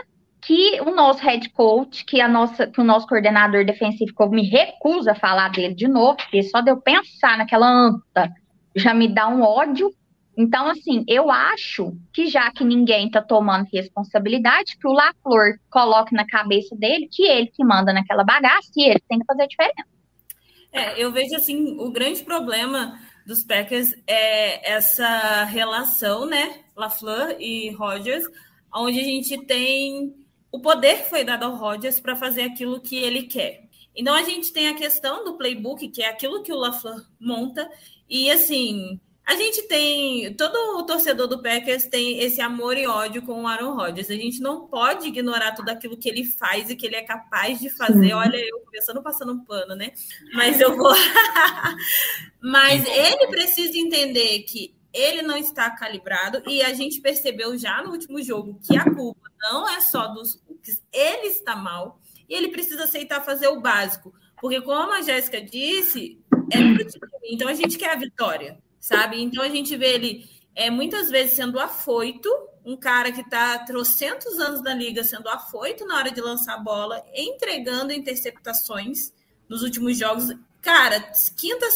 que o nosso head coach, que, a nossa, que o nosso coordenador defensivo, me recuso a falar dele de novo, porque só de eu pensar naquela anta já me dá um ódio. Então, assim, eu acho que já que ninguém está tomando responsabilidade, que o LaFleur coloque na cabeça dele que ele que manda naquela bagaça e ele tem que fazer diferença. É, eu vejo, assim, o grande problema dos Packers é essa relação, né? LaFleur e Rodgers, onde a gente tem o poder que foi dado ao Rodgers para fazer aquilo que ele quer. Então a gente tem a questão do playbook, que é aquilo que o LaFleur monta, e assim, a gente tem. Todo o torcedor do Packers tem esse amor e ódio com o Aaron Rodgers. A gente não pode ignorar tudo aquilo que ele faz e que ele é capaz de fazer. Olha, eu começando passando um pano, né? Mas eu vou. Mas ele precisa entender que ele não está calibrado e a gente percebeu já no último jogo que a culpa não é só dos ele está mal e ele precisa aceitar fazer o básico, porque como a Jéssica disse, é pro time, então a gente quer a vitória sabe? Então a gente vê ele é, muitas vezes sendo afoito, um cara que está trocentos anos na liga sendo afoito na hora de lançar a bola, entregando interceptações nos últimos jogos. Cara, quinta,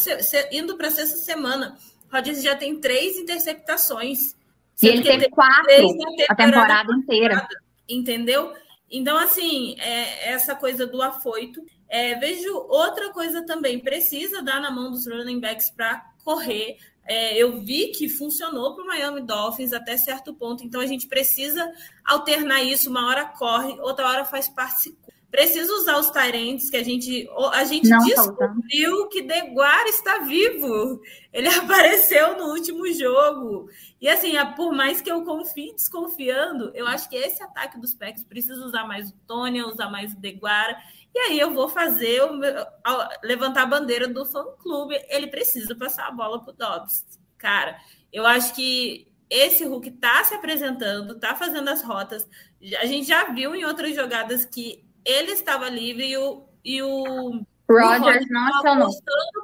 indo para sexta semana, Rodgers já tem três interceptações. E ele teve quatro temporada a temporada inteira. Entendeu? Então, assim, é, essa coisa do afoito. É, vejo outra coisa também, precisa dar na mão dos running backs para correr. É, eu vi que funcionou para o Miami Dolphins até certo ponto, então a gente precisa alternar isso. Uma hora corre, outra hora faz parte. Precisa usar os Tyrants, que a gente, a gente Não descobriu falta. que Deguar está vivo. Ele apareceu no último jogo. E assim, por mais que eu confie desconfiando, eu acho que esse ataque dos Packs precisa usar mais o Tony, usar mais o Deguara. E aí eu vou fazer o meu, levantar a bandeira do fã clube. Ele precisa passar a bola para o Dobbs. Cara, eu acho que esse Hulk está se apresentando, está fazendo as rotas. A gente já viu em outras jogadas que ele estava livre e o, e o Rogers não acionou.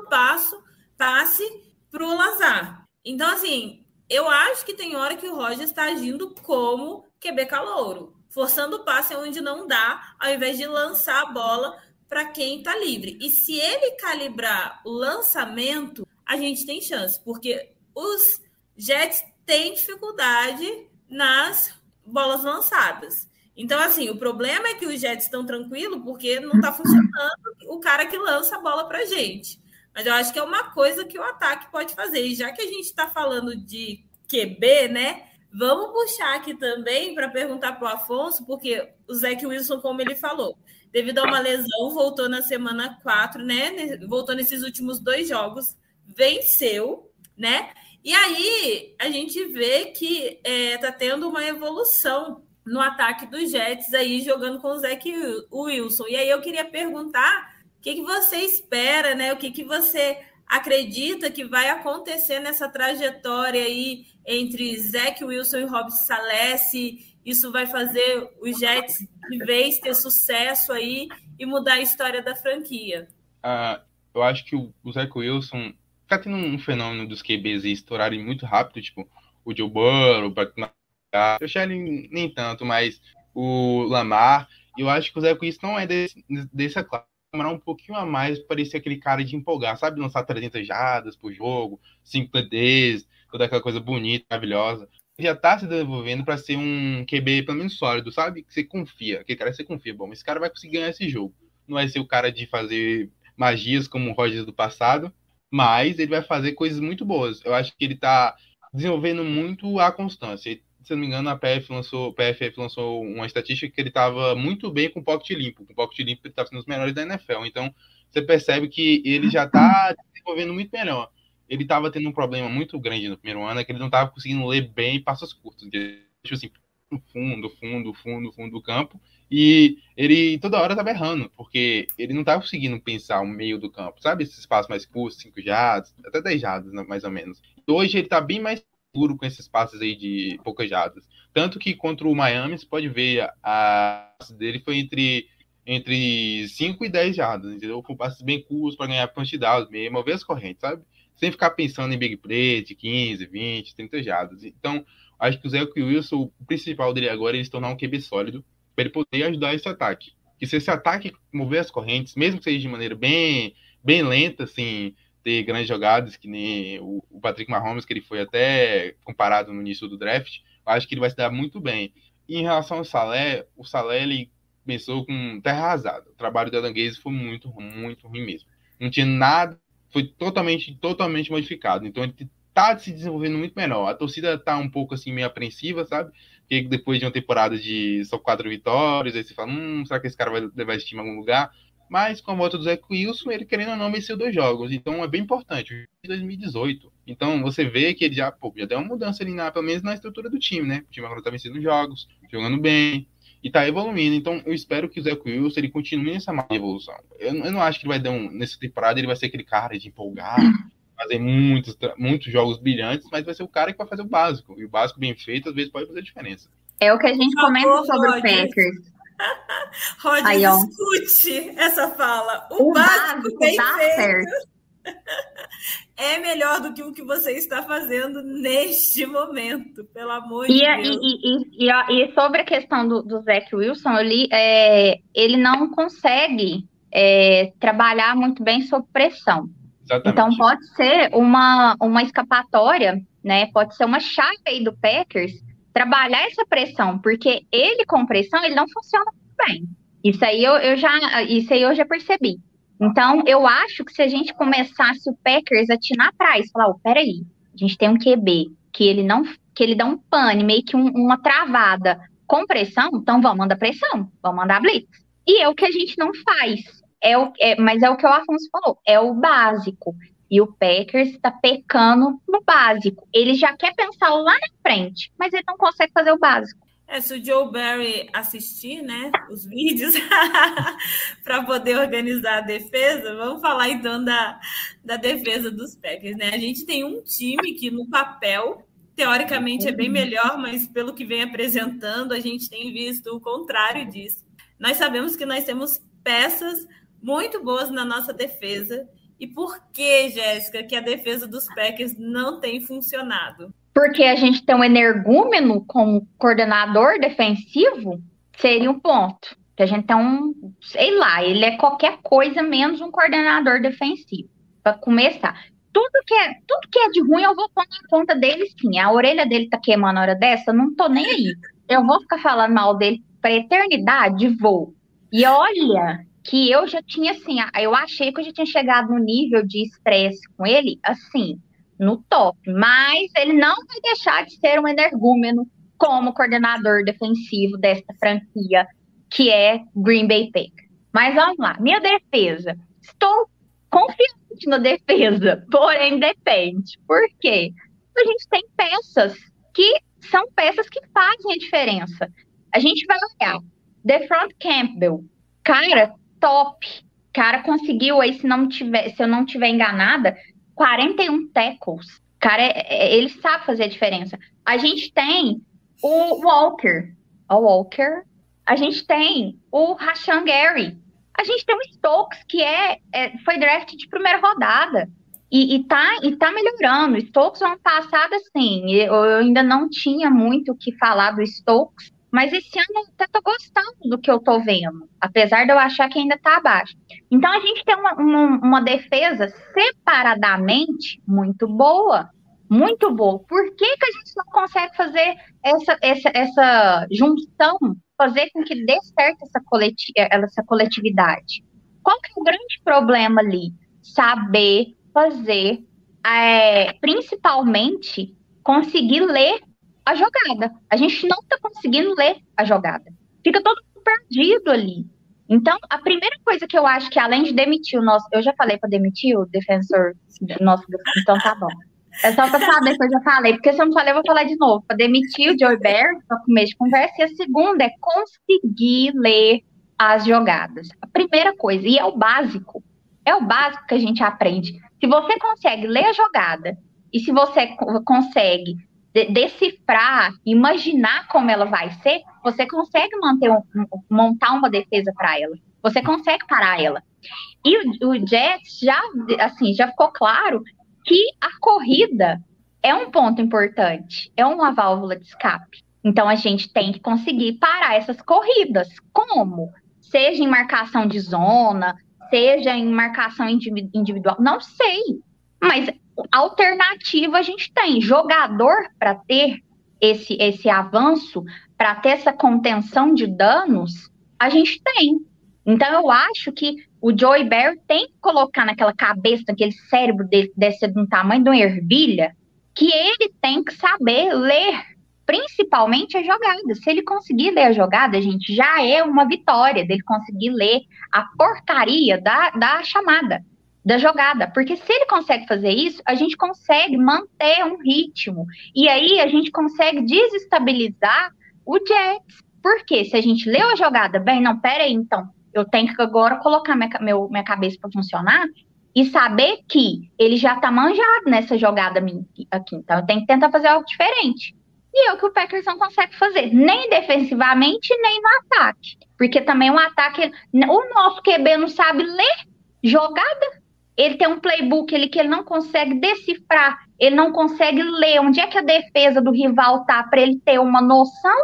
passo, passe para o Lazar. Então, assim, eu acho que tem hora que o Rogers está agindo como QB calouro forçando o passe onde não dá, ao invés de lançar a bola para quem está livre. E se ele calibrar o lançamento, a gente tem chance, porque os Jets têm dificuldade nas bolas lançadas. Então, assim, o problema é que os Jets estão tranquilos porque não está funcionando o cara que lança a bola para gente. Mas eu acho que é uma coisa que o ataque pode fazer. E já que a gente está falando de QB, né? Vamos puxar aqui também para perguntar para o Afonso, porque o Zach Wilson, como ele falou, devido a uma lesão, voltou na semana 4, né? Voltou nesses últimos dois jogos, venceu, né? E aí a gente vê que é, tendo uma evolução no ataque dos Jets aí, jogando com o Zach Wilson. E aí eu queria perguntar o que, que você espera, né? O que, que você acredita que vai acontecer nessa trajetória aí entre Zach Wilson e Rob Salesse? Isso vai fazer os Jets de vez ter sucesso aí e mudar a história da franquia? Uh, eu acho que o, o Zach Wilson tá tendo um fenômeno dos QBs estourarem muito rápido, tipo o Joe Burrow, o Brock o Shelley nem tanto, mas o Lamar. Eu acho que o Zach Wilson não é desse, dessa classe demorar um pouquinho a mais para parecer aquele cara de empolgar, sabe? Lançar 300 jadas por jogo, 5 TDs, toda aquela coisa bonita, maravilhosa. Já tá se desenvolvendo para ser um QB pelo menos sólido, sabe? Que você confia, aquele cara você confia. Bom, esse cara vai conseguir ganhar esse jogo. Não vai ser o cara de fazer magias como o Rogers do passado, mas ele vai fazer coisas muito boas. Eu acho que ele tá desenvolvendo muito a constância se não me engano, a PF lançou, PFF lançou uma estatística que ele estava muito bem com o pocket limpo. Com o pocket limpo, ele estava sendo os melhores da NFL. Então, você percebe que ele já está desenvolvendo muito melhor. Ele estava tendo um problema muito grande no primeiro ano, é que ele não estava conseguindo ler bem passos curtos. Tipo assim, fundo, fundo, fundo, fundo do campo. E ele toda hora estava errando, porque ele não estava conseguindo pensar o meio do campo, sabe? Esses espaços mais curtos, 5 jardas, até 10 jardas, né, mais ou menos. Hoje ele está bem mais seguro com esses passes aí de poucas jardas. Tanto que contra o Miami, você pode ver, a dele foi entre, entre 5 e 10 jardas, entendeu? Com passes bem curtos para ganhar quantidade mesmo, mover as correntes, sabe? Sem ficar pensando em big play de 15, 20, 30 jardas. Então, acho que o Zé Wilson, o principal dele agora é ele se tornar um QB sólido para ele poder ajudar esse ataque. Que se esse ataque mover as correntes, mesmo que seja de maneira bem, bem lenta, assim, ter grandes jogadas, que nem o, Patrick Mahomes, que ele foi até comparado no início do draft, eu acho que ele vai se dar muito bem. E em relação ao Salé, o Salé ele começou com terra arrasada. O trabalho do Adam Gaze foi muito, muito ruim mesmo. Não tinha nada, foi totalmente, totalmente modificado. Então ele tá se desenvolvendo muito melhor. A torcida tá um pouco assim meio apreensiva, sabe? Porque depois de uma temporada de só quatro vitórias, aí você fala, hum, será que esse cara vai levar esse time a algum lugar? Mas com a volta do Zé Wilson, ele querendo ou não venceu dois jogos. Então é bem importante. Em 2018, Então você vê que ele já, pô, já deu uma mudança ali, na, pelo menos na estrutura do time, né? O time agora tá vencendo jogos, jogando bem e tá evoluindo. Então eu espero que o Zé Wilson ele continue nessa má evolução. Eu, eu, não acho que ele vai dar um. Nessa temporada ele vai ser aquele cara de empolgar, fazer muitos, muitos jogos brilhantes, mas vai ser o cara que vai fazer o básico. E o básico bem feito às vezes pode fazer diferença. É o que a gente comenta sobre o. Packers. Rod, Aí, escute essa fala. O, O básico, básico bem tá feito certo. é melhor do que o que você está fazendo neste momento, pelo amor de E, a- Deus. e, e, e, e sobre a questão do, do Zach Wilson, eu li, é, ele não consegue é, trabalhar muito bem sob pressão. Exatamente. Então pode ser uma, uma escapatória, né? Pode ser uma chave aí do Packers trabalhar essa pressão, porque ele com pressão ele não funciona muito bem. Isso aí eu, eu já isso aí eu já percebi. Então eu acho que se a gente começasse o Packers a atinar atrás, falar, oh, peraí, a gente tem um QB que ele não que ele dá um pane, meio que um- uma travada com pressão, então vamos mandar pressão, vamos mandar blitz. E é o que a gente não faz. É o, é, mas é o que o Afonso falou, é o básico. E o Packers está pecando no básico. Ele já quer pensar lá na frente, mas ele não consegue fazer o básico. É, se o Joe Barry assistir, né, os vídeos para poder organizar a defesa, vamos falar então da, da defesa dos Packers, né? A gente tem um time que no papel teoricamente é bem melhor, mas pelo que vem apresentando, a gente tem visto o contrário disso. Nós sabemos que nós temos peças muito boas na nossa defesa. E por que, Jéssica, que a defesa dos Packers não tem funcionado? Porque a gente tem um energúmeno como coordenador defensivo, seria um ponto. Que a gente tem um, sei lá, ele é qualquer coisa menos um coordenador defensivo. Para começar. Tudo que, é, tudo que é de ruim eu vou pôr na conta dele sim. A orelha dele tá queimando a hora dessa, não tô nem aí. Eu vou ficar falando mal dele pra eternidade, vou. E olha que eu já tinha assim, eu achei que eu já tinha chegado no nível de estresse com ele, assim, no top. Mas ele não vai deixar de ser um energúmeno como coordenador defensivo desta franquia, que é Green Bay Packers. Mas vamos lá, minha defesa. Estou confiante na defesa, porém depende. Por quê? A gente tem peças que são peças que fazem a diferença. A gente vai olhar. The Front Campbell, cara, top. Cara conseguiu aí, se, não tiver, se eu não tiver enganada, 41 tackles. Cara, é- é- ele sabe fazer a diferença. A gente tem o Walker. O Walker. A gente tem o Rashan Gary. A gente tem o Stokes, que é, é- foi draft de primeira rodada. E, e, tá, e tá melhorando. Stokes, ano passado, assim, eu, eu ainda não tinha muito o que falar do Stokes, mas esse ano eu até tô gostando do que eu tô vendo, apesar de eu achar que ainda tá abaixo. Então a gente tem uma, uma, uma defesa separadamente muito boa. Muito boa. Por que, que a gente não consegue fazer essa, essa, essa junção, fazer com que dê certo essa, coleti essa coletividade? Qual que é o grande problema ali? Saber fazer, é, principalmente, conseguir ler a jogada. A gente não está conseguindo ler a jogada. Fica todo perdido ali. Então, a primeira coisa que eu acho que, além de demitir o nosso. Eu já falei para demitir o defensor nosso. Então tá bom. É só para saber que eu já falei, porque se eu não falei, eu vou falar de novo. Para demitir o Joey Bear, para começo de conversa. E a segunda é conseguir ler as jogadas. A primeira coisa, e é o básico. É o básico que a gente aprende. Se você consegue ler a jogada, e se você co- consegue de- decifrar, imaginar como ela vai ser, você consegue manter um- montar uma defesa para ela. Você consegue parar ela. E o, o Jets já, assim, já ficou claro que a corrida é um ponto importante, é uma válvula de escape. Então a gente tem que conseguir parar essas corridas. Como? Seja em marcação de zona, seja em marcação indivi- individual, não sei. Mas alternativa a gente tem. Jogador para ter esse, esse avanço, para ter essa contenção de danos, a gente tem. Então eu acho que o Joey Barry tem que colocar naquela cabeça, naquele cérebro dele, deve ser de um tamanho de uma ervilha, que ele tem que saber ler, principalmente a jogada. Se ele conseguir ler a jogada, gente, já é uma vitória dele conseguir ler a porcaria da, da chamada. Da jogada, porque se ele consegue fazer isso, a gente consegue manter um ritmo e aí a gente consegue desestabilizar o Jets. Porque se a gente leu a jogada bem, não, pera aí, então, eu tenho que agora colocar minha, meu, minha cabeça para funcionar e saber que ele já tá manjado nessa jogada aqui. Então, eu tenho que tentar fazer algo diferente. E é o que o Packers não consegue fazer, nem defensivamente, nem no ataque. Porque também o ataque, o nosso QB não sabe ler jogada. Ele tem um playbook ele, que ele não consegue decifrar, ele não consegue ler onde é que a defesa do rival tá para ele ter uma noção.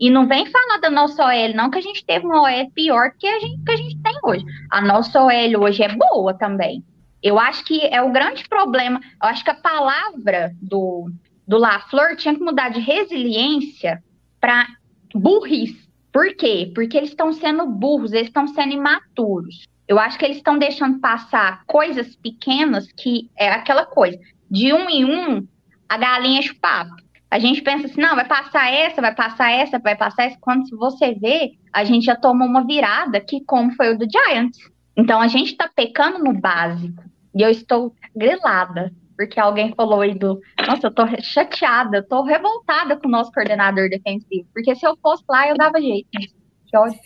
E não vem falar da nossa OL, não, que a gente teve uma OL pior que a gente, que a gente tem hoje. A nossa OL hoje é boa também. Eu acho que é o grande problema. Eu acho que a palavra do, do LaFleur tinha que mudar de resiliência para burrice. Por quê? Porque eles estão sendo burros, eles estão sendo imaturos. Eu acho que eles estão deixando passar coisas pequenas que é aquela coisa. De um em um, a galinha papo. A gente pensa assim, não, vai passar essa, vai passar essa, vai passar essa. Quando você vê, a gente já tomou uma virada que como foi o do Giants. Então a gente está pecando no básico. E eu estou grilada porque alguém falou aí do. Nossa, eu tô chateada, eu revoltada com o nosso coordenador defensivo. Porque se eu fosse lá, eu dava jeito. Que ódio.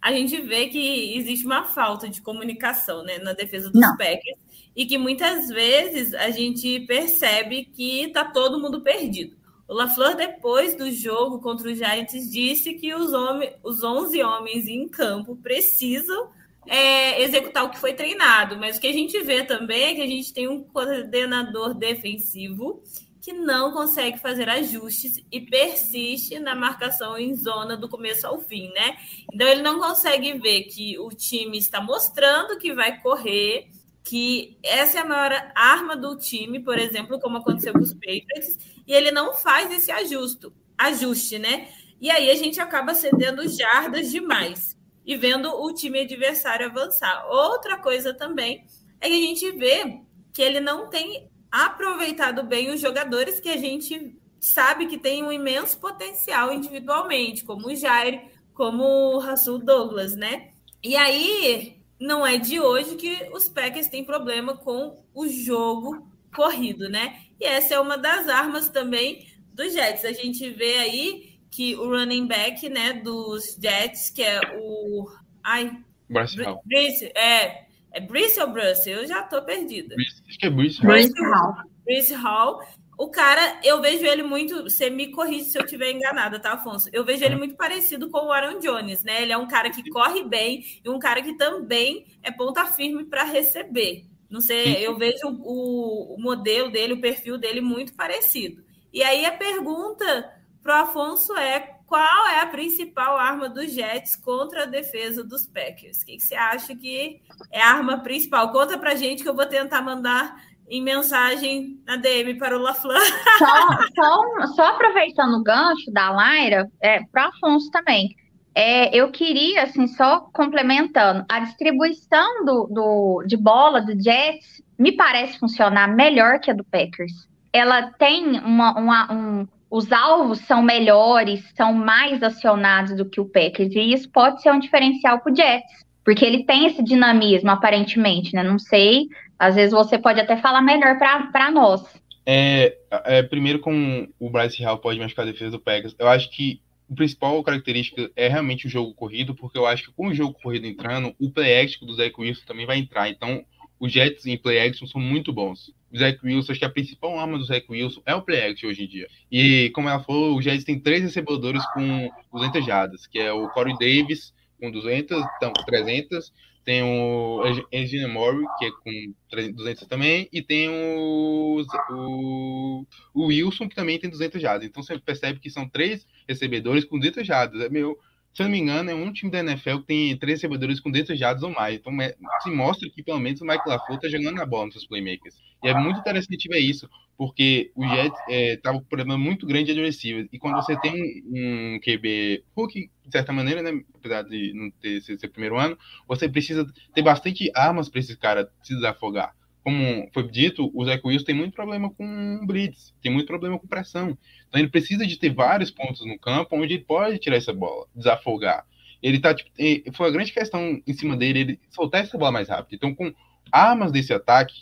A gente vê que existe uma falta de comunicação né, na defesa dos Não. Packers e que muitas vezes a gente percebe que tá todo mundo perdido. O LaFleur, depois do jogo contra os Giants, disse que os, homens, os 11 homens em campo precisam é, executar o que foi treinado, mas o que a gente vê também é que a gente tem um coordenador defensivo que não consegue fazer ajustes e persiste na marcação em zona do começo ao fim, né? Então ele não consegue ver que o time está mostrando que vai correr, que essa é a maior arma do time, por exemplo, como aconteceu com os Patriots, e ele não faz esse ajuste, ajuste, né? E aí a gente acaba cedendo jardas demais e vendo o time adversário avançar. Outra coisa também é que a gente vê que ele não tem aproveitado bem os jogadores que a gente sabe que tem um imenso potencial individualmente, como o Jair, como o Rasul Douglas, né? E aí não é de hoje que os Packers têm problema com o jogo corrido, né? E essa é uma das armas também dos Jets. A gente vê aí que o running back, né, dos Jets, que é o. Ai. Bryce Hall. É. É Brice ou Bruce? Eu já tô perdida. Brice, acho que é Brice Hall. Brice Hall. Brice Hall. O cara, eu vejo ele muito. Você me corrige se eu estiver enganada, tá, Afonso? Eu vejo ele muito parecido com o Aaron Jones, né? Ele é um cara que corre bem e um cara que também é ponta firme para receber. Não sei, eu vejo o, o modelo dele, o perfil dele muito parecido. E aí a pergunta para o Afonso é qual é a principal arma dos Jets contra a defesa dos Packers? O que, você acha que é a arma principal? Conta para gente que eu vou tentar mandar em mensagem na DM para o LaFleur. Só, só, só aproveitando o gancho da Laira, é, para Afonso também. É, eu queria, assim, só complementando, a distribuição do, do, de bola do Jets me parece funcionar melhor que a do Packers. Ela tem uma, uma, um, os alvos são melhores, são mais acionados do que o Packers, e isso pode ser um diferencial para o Jets, porque ele tem esse dinamismo, aparentemente, né? Não sei, às vezes você pode até falar melhor para nós. É, é, primeiro, com o Bryce Hall pode machucar a defesa do Packers, eu acho que a principal característica é realmente o jogo corrido, porque eu acho que com o jogo corrido entrando, o play action do Zach Wilson também vai entrar. Então, os Jets em play action são muito bons. O Zach Wilson, acho que a principal arma do Zach Wilson é o play action hoje em dia. E como ela falou, os Jets tem três recebedores com 200 jardas, que é o Corey Davis com 200, então, 300, tem o Engine Murray, que é com 200 também, e tem o, o, o Wilson, que também tem 200 jardas. Então você percebe que são três recebedores com 200 jardas. É meio se eu não me engano, é um time da NFL que tem três recebedores com desejados ou mais. Então, é, se mostra que pelo menos o Michael LaFleur tá jogando na bola nos seus playmakers. E é muito interessante ver isso, porque o Jets é, com um problema muito grande de adversários. E quando você tem um, um QB Hulk, de certa maneira, né, apesar de não ter sido seu primeiro ano, você precisa ter bastante armas para esse cara se desafogar como foi dito, o Zach Wilson tem muito problema com blitz, tem muito problema com pressão. Então ele precisa de ter vários pontos no campo onde ele pode tirar essa bola, desafogar. Ele tá, tipo, foi a grande questão em cima dele, ele soltar essa bola mais rápido. Então, com armas desse ataque,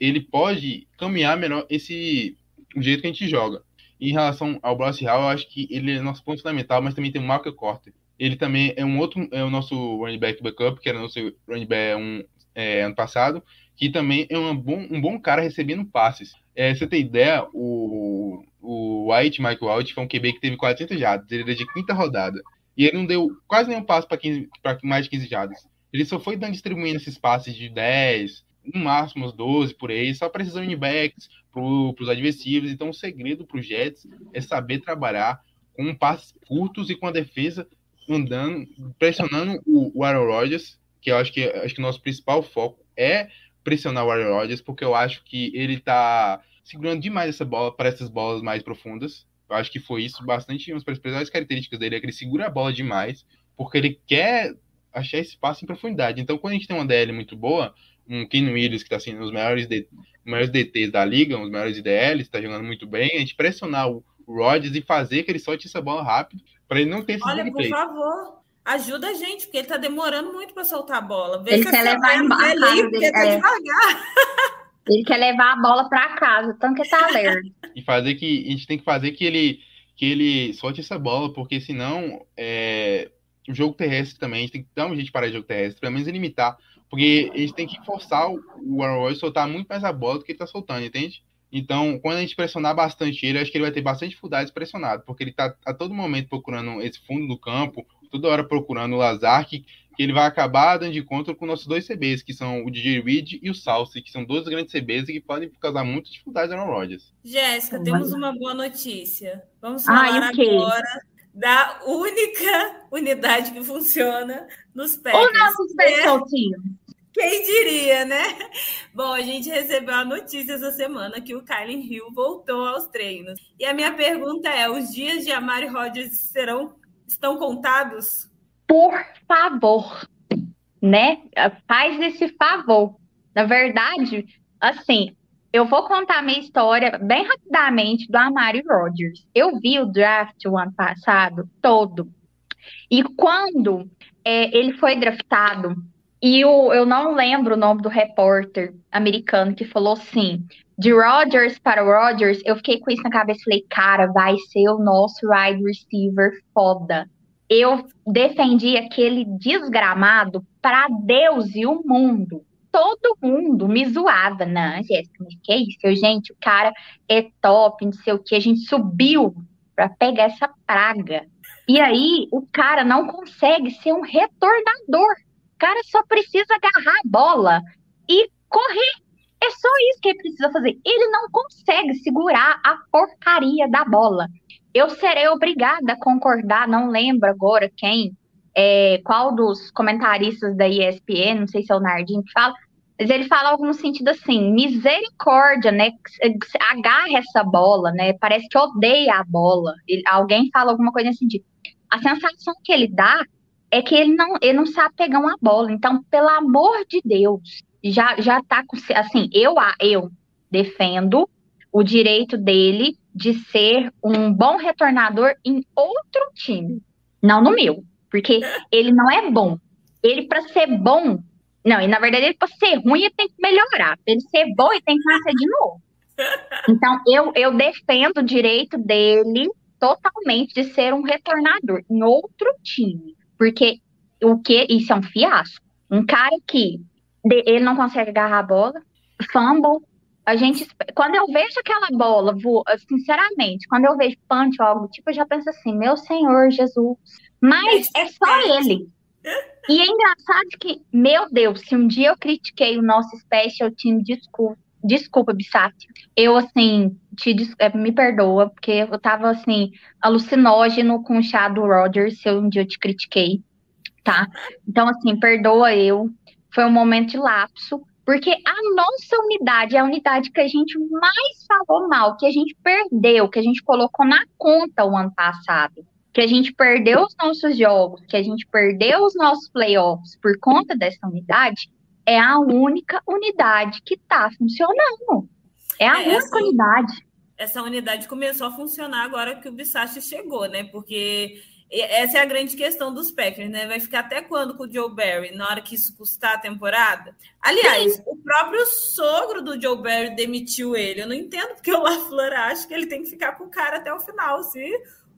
ele pode caminhar melhor esse o jeito que a gente joga. Em relação ao Bryce Hall, eu acho que ele é nosso ponto fundamental, mas também tem o Michael Corter. Ele também é um outro, é o nosso running back backup, que era nosso running back um, é, ano passado, que também é um bom, um bom cara recebendo passes. É, você tem ideia, o, o White, Michael White, foi um QB que teve 400 jardas, ele era de quinta rodada. E ele não deu quase nenhum passo para mais de 15 jardas. Ele só foi dando, distribuindo esses passes de 10, no máximo uns 12 por aí, só esses running backs, para os adversários. Então, o segredo para os Jets é saber trabalhar com passes curtos e com a defesa andando, pressionando o, o Aaron Rodgers, que eu acho que acho que o nosso principal foco é pressionar o Aaron Rodgers, porque eu acho que ele está segurando demais essa bola para essas bolas mais profundas. Eu acho que foi isso bastante uma das principais características dele, é que ele segura a bola demais, porque ele quer achar espaço em profundidade. Então, quando a gente tem uma DL muito boa, um Ken Williams, que está sendo os melhores, D, melhores DTs da liga, os melhores IDLs, está jogando muito bem, a gente pressionar o, Rodgers e fazer que ele solte essa bola rápido, para ele não ter esse Olha, por favor, ajuda a gente, porque ele tá demorando muito para soltar a bola. Vê Ele se quer levar a dele, porque tá é. devagar. Ele quer levar a bola para casa, tanto que tá lerdo. e fazer que a gente tem que fazer que ele que ele solte essa bola, porque senão é, o jogo terrestre também, a gente tem que dar um jeito de parar o jogo terrestre, pelo menos limitar, porque a gente tem que forçar o, o Aaron Rodgers a soltar muito mais a bola do que ele tá soltando, entende? Então, quando a gente pressionar bastante ele, eu acho que ele vai ter bastante dificuldades pressionado, porque ele tá a todo momento procurando esse fundo do campo, toda hora procurando o Lazar, que, que ele vai acabar dando de conta com nossos dois CBs, que são o DJ Reed e o Salsi, que são dois grandes CBs e que podem causar muitas dificuldades ao Aaron Rodgers. Jéssica, temos uma boa notícia. Vamos Ai, falar o quê? agora da única unidade que funciona nos O Packers. nosso special team. Quem diria, né? Bom, a gente recebeu a notícia essa semana que o Kylie Hill voltou aos treinos. E a minha pergunta é: os dias de Amari Rodgers serão estão contados? Por favor, né? Faz esse favor. Na verdade, assim, eu vou contar minha história bem rapidamente do Amari Rodgers. Eu vi o draft o ano passado todo. E quando é, ele foi draftado, e o, eu não lembro o nome do repórter americano que falou assim: de Rodgers para Rodgers, eu fiquei com isso na cabeça. Falei, cara, vai ser o nosso wide receiver foda. Eu defendi aquele desgramado para Deus e o mundo. Todo mundo me zoava. Não, Jéssica, mas que isso? Gente, o cara é top, não sei o que. A gente subiu para pegar essa praga. E aí, o cara não consegue ser um retornador. O cara só precisa agarrar a bola e correr. É só isso que ele precisa fazer. Ele não consegue segurar a porcaria da bola. Eu serei obrigada a concordar, não lembro agora quem, é, qual dos comentaristas da ESPN, não sei se é o Nardinho que fala, mas ele fala algo no sentido assim, misericórdia, né? Agarra essa bola, né? Parece que odeia a bola. Ele- alguém fala alguma coisa nesse sentido. A sensação que ele dá é que ele não, ele não sabe pegar uma bola. Então, pelo amor de Deus, já, já tá com. Assim, eu, eu defendo o direito dele de ser um bom retornador em outro time, não no meu, porque ele não é bom. Ele, para ser bom, não, e na verdade, ele, para ser ruim, ele tem que melhorar. Para ele ser bom, ele tem que nascer de novo. Então, eu, eu defendo o direito dele totalmente de ser um retornador em outro time. Porque o que isso é um fiasco. Um cara que ele não consegue agarrar a bola, fumble. A gente, quando eu vejo aquela bola, voa, sinceramente, quando eu vejo punch ou algo tipo, eu já penso assim, meu Senhor Jesus. Mas é só ele. E é engraçado que, meu Deus, se um dia eu critiquei o nosso special team, desculpa, desculpa, Bissati. Eu, assim, te, eh, me perdoa, porque eu tava, assim, alucinógeno com o chá do Rogers, se um dia eu te critiquei, tá? Então, assim, perdoa eu. Foi um momento de lapso, porque a nossa unidade é a unidade que a gente mais falou mal, que a gente perdeu, que a gente colocou na conta o ano passado. Que a gente perdeu os nossos jogos, que a gente perdeu os nossos playoffs por conta dessa unidade, é a única unidade que tá funcionando. É a É, única essa- unidade. Essa unidade começou a funcionar agora que o Bissachi chegou, né? Porque essa é a grande questão dos Packers, né? Vai ficar até quando com o Joe Barry, na hora que isso custar a temporada? Aliás, Sim. o próprio sogro do Joe Barry demitiu ele. Eu não entendo porque o LaFleur acha que ele tem que ficar com o cara até o final. Se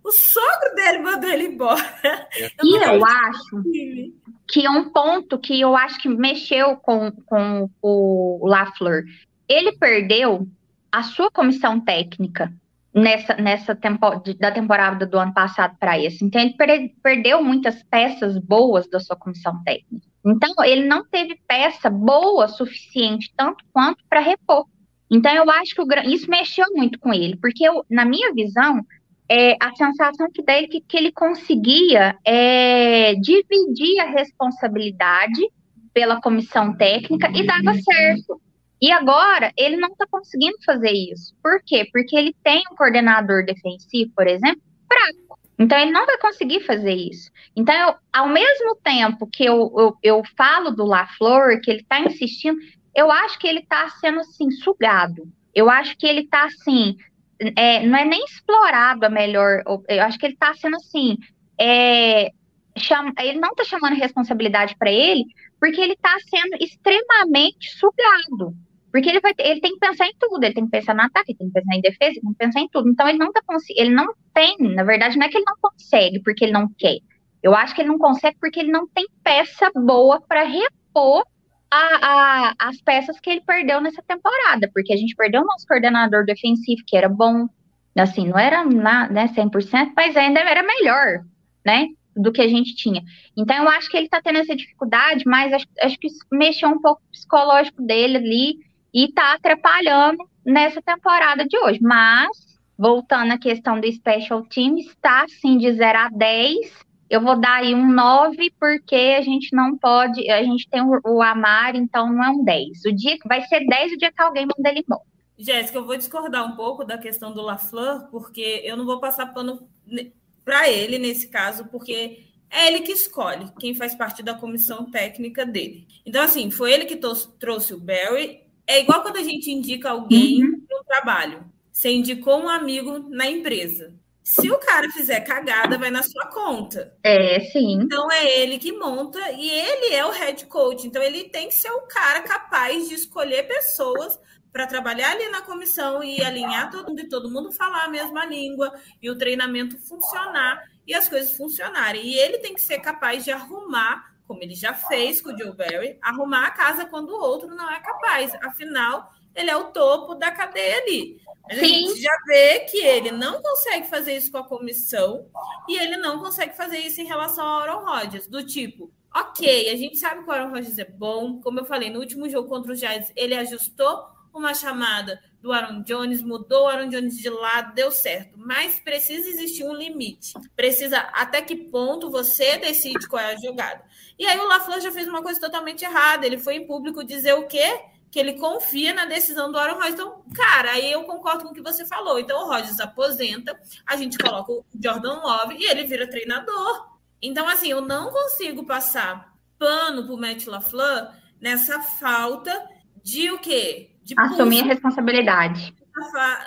o sogro dele mandou ele embora. Eu e eu acho que é um ponto que eu acho que mexeu com, com o LaFleur. Ele perdeu a sua comissão técnica nessa, nessa tempo, da temporada do ano passado para esse. Então, ele per, perdeu muitas peças boas da sua comissão técnica. Então, ele não teve peça boa suficiente, tanto quanto para repor. Então, eu acho que o, isso mexeu muito com ele, porque eu, na minha visão, é, a sensação que dele que, que ele conseguia é, dividir a responsabilidade pela comissão técnica e dava certo. E agora ele não está conseguindo fazer isso. Por quê? Porque ele tem um coordenador defensivo, por exemplo, fraco. Então ele não vai conseguir fazer isso. Então, eu, ao mesmo tempo que eu, eu, eu falo do LaFleur, que ele está insistindo, eu acho que ele está sendo assim, sugado. Eu acho que ele está assim, é, não é nem explorado a melhor. Eu acho que ele está sendo assim. É, chama, ele não está chamando responsabilidade para ele, porque ele está sendo extremamente sugado. Porque ele, vai ter, ele tem que pensar em tudo, ele tem que pensar no ataque, tem que pensar em defesa, ele tem que pensar em tudo. Então ele não tá ele não tem, na verdade, não é que ele não consegue porque ele não quer. Eu acho que ele não consegue porque ele não tem peça boa para repor a, a, as peças que ele perdeu nessa temporada, porque a gente perdeu o nosso coordenador defensivo, que era bom, assim, não era lá, né, 100%, mas ainda era melhor, né, do que a gente tinha. Então, eu acho que ele tá tendo essa dificuldade, mas acho, acho que mexeu um pouco o psicológico dele ali, e está atrapalhando nessa temporada de hoje. Mas, voltando à questão do Special Team, está sim de 0 a 10. Eu vou dar aí um 9, porque a gente não pode, a gente tem o, Amar, então não é um 10. O dia vai ser 10 o dia que alguém manda ele embora. Jéssica, eu vou discordar um pouco da questão do LaFleur, porque eu não vou passar pano para ele nesse caso, porque é ele que escolhe quem faz parte da comissão técnica dele. Então, assim, foi ele que trouxe o Barry, é igual quando a gente indica alguém uhum. um trabalho. Você indicou um amigo na empresa. Se o cara fizer cagada, vai na sua conta. É, sim. Então é ele que monta e ele é o head coach. Então ele tem que ser o cara capaz de escolher pessoas para trabalhar ali na comissão e alinhar todo mundo e todo mundo falar a mesma língua e o treinamento funcionar e as coisas funcionarem. E ele tem que ser capaz de arrumar como ele já fez com o Joe Barry, arrumar a casa quando o outro não é capaz. Afinal, ele é o topo da cadeia ali. a gente já vê que ele não consegue fazer isso com a comissão e ele não consegue fazer isso em relação ao Aaron Rodgers, do tipo, ok, a gente sabe que o Aaron Rodgers é bom, como eu falei, no último jogo contra os Giants, ele ajustou uma chamada do Aaron Jones, mudou o Aaron Jones de lado, deu certo. Mas precisa existir um limite. Precisa até que ponto você decide qual é a jogada. E aí o LaFleur já fez uma coisa totalmente errada. Ele foi em público dizer o quê? Que ele confia na decisão do Aaron Rodgers. Então, cara, aí eu concordo com o que você falou. Então o Rodgers aposenta, a gente coloca o Jordan Love e ele vira treinador. Então, assim, eu não consigo passar pano pro Matt LaFleur nessa falta de o quê? De assumir a responsabilidade.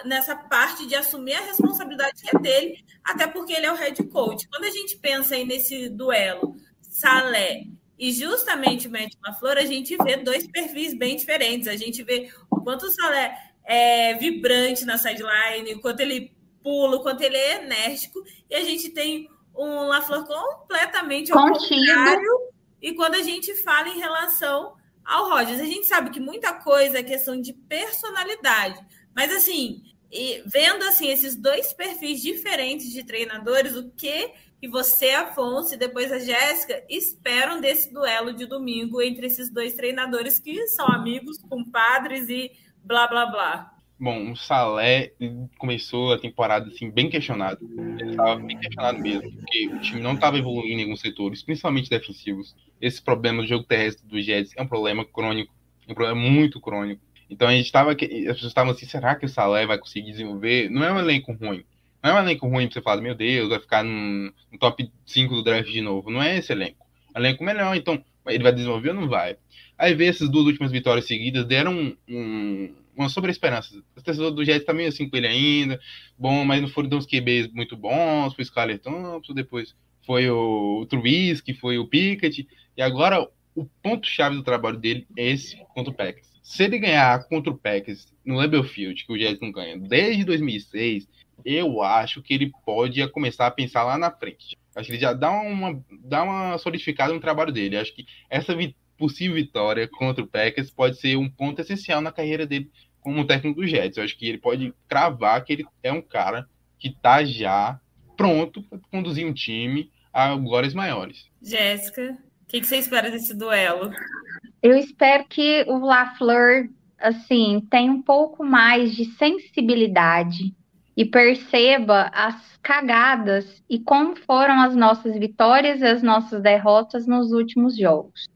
Nessa parte de assumir a responsabilidade que é dele, até porque ele é o head coach. Quando a gente pensa aí nesse duelo Salé e justamente o Matt LaFleur, a gente vê dois perfis bem diferentes. A gente vê o quanto o Salé é vibrante na sideline, o quanto ele pula, o quanto ele é enérgico, e a gente tem um LaFleur completamente ao contrário. E quando a gente fala em relação ao Rodgers, a gente sabe que muita coisa é questão de personalidade, mas assim, vendo assim esses dois perfis diferentes de treinadores, o que que você, Afonso, e depois a Jéssica esperam desse duelo de domingo entre esses dois treinadores que são amigos, compadres e blá blá blá. Bom, o Salé começou a temporada assim bem questionado. Ele estava bem questionado mesmo, porque o time não estava evoluindo em alguns setores, principalmente defensivos. Esse problema do jogo terrestre do Jets é um problema crônico, é um problema muito crônico. Então a gente estava, as pessoas estavam assim, será que o Salé vai conseguir desenvolver? Não é um elenco ruim, não é um elenco ruim pra você falar, meu Deus, vai ficar no, no top 5 do draft de novo. Não é esse elenco. É um elenco melhor, então ele vai desenvolver ou não vai? Aí ver essas duas últimas vitórias seguidas deram um, um, uma sobre-esperança. As pessoas do Jets tá meio assim com ele ainda, bom, mas não foram uns QBs muito bons, foi Scarlett Thompson, depois foi o Trubisky, foi o Pickett, e agora o ponto-chave do trabalho dele é esse contra o Packers. Se ele ganhar contra o Packers no Lambeau Field, que o Jets não ganha desde 2006, eu acho que ele pode começar a pensar lá na frente. Acho que ele já dá uma, dá uma solidificada no trabalho dele. Acho que essa vi possível vitória contra o Packers pode ser um ponto essencial na carreira dele como técnico do Jets. Eu acho que ele pode cravar que ele é um cara que está já pronto para conduzir um time a glórias maiores. Jéssica, o que, que, você espera desse duelo? Eu espero que o LaFleur, assim, tenha um pouco mais de sensibilidade e perceba as cagadas e como foram as nossas vitórias e as nossas derrotas nos últimos jogos.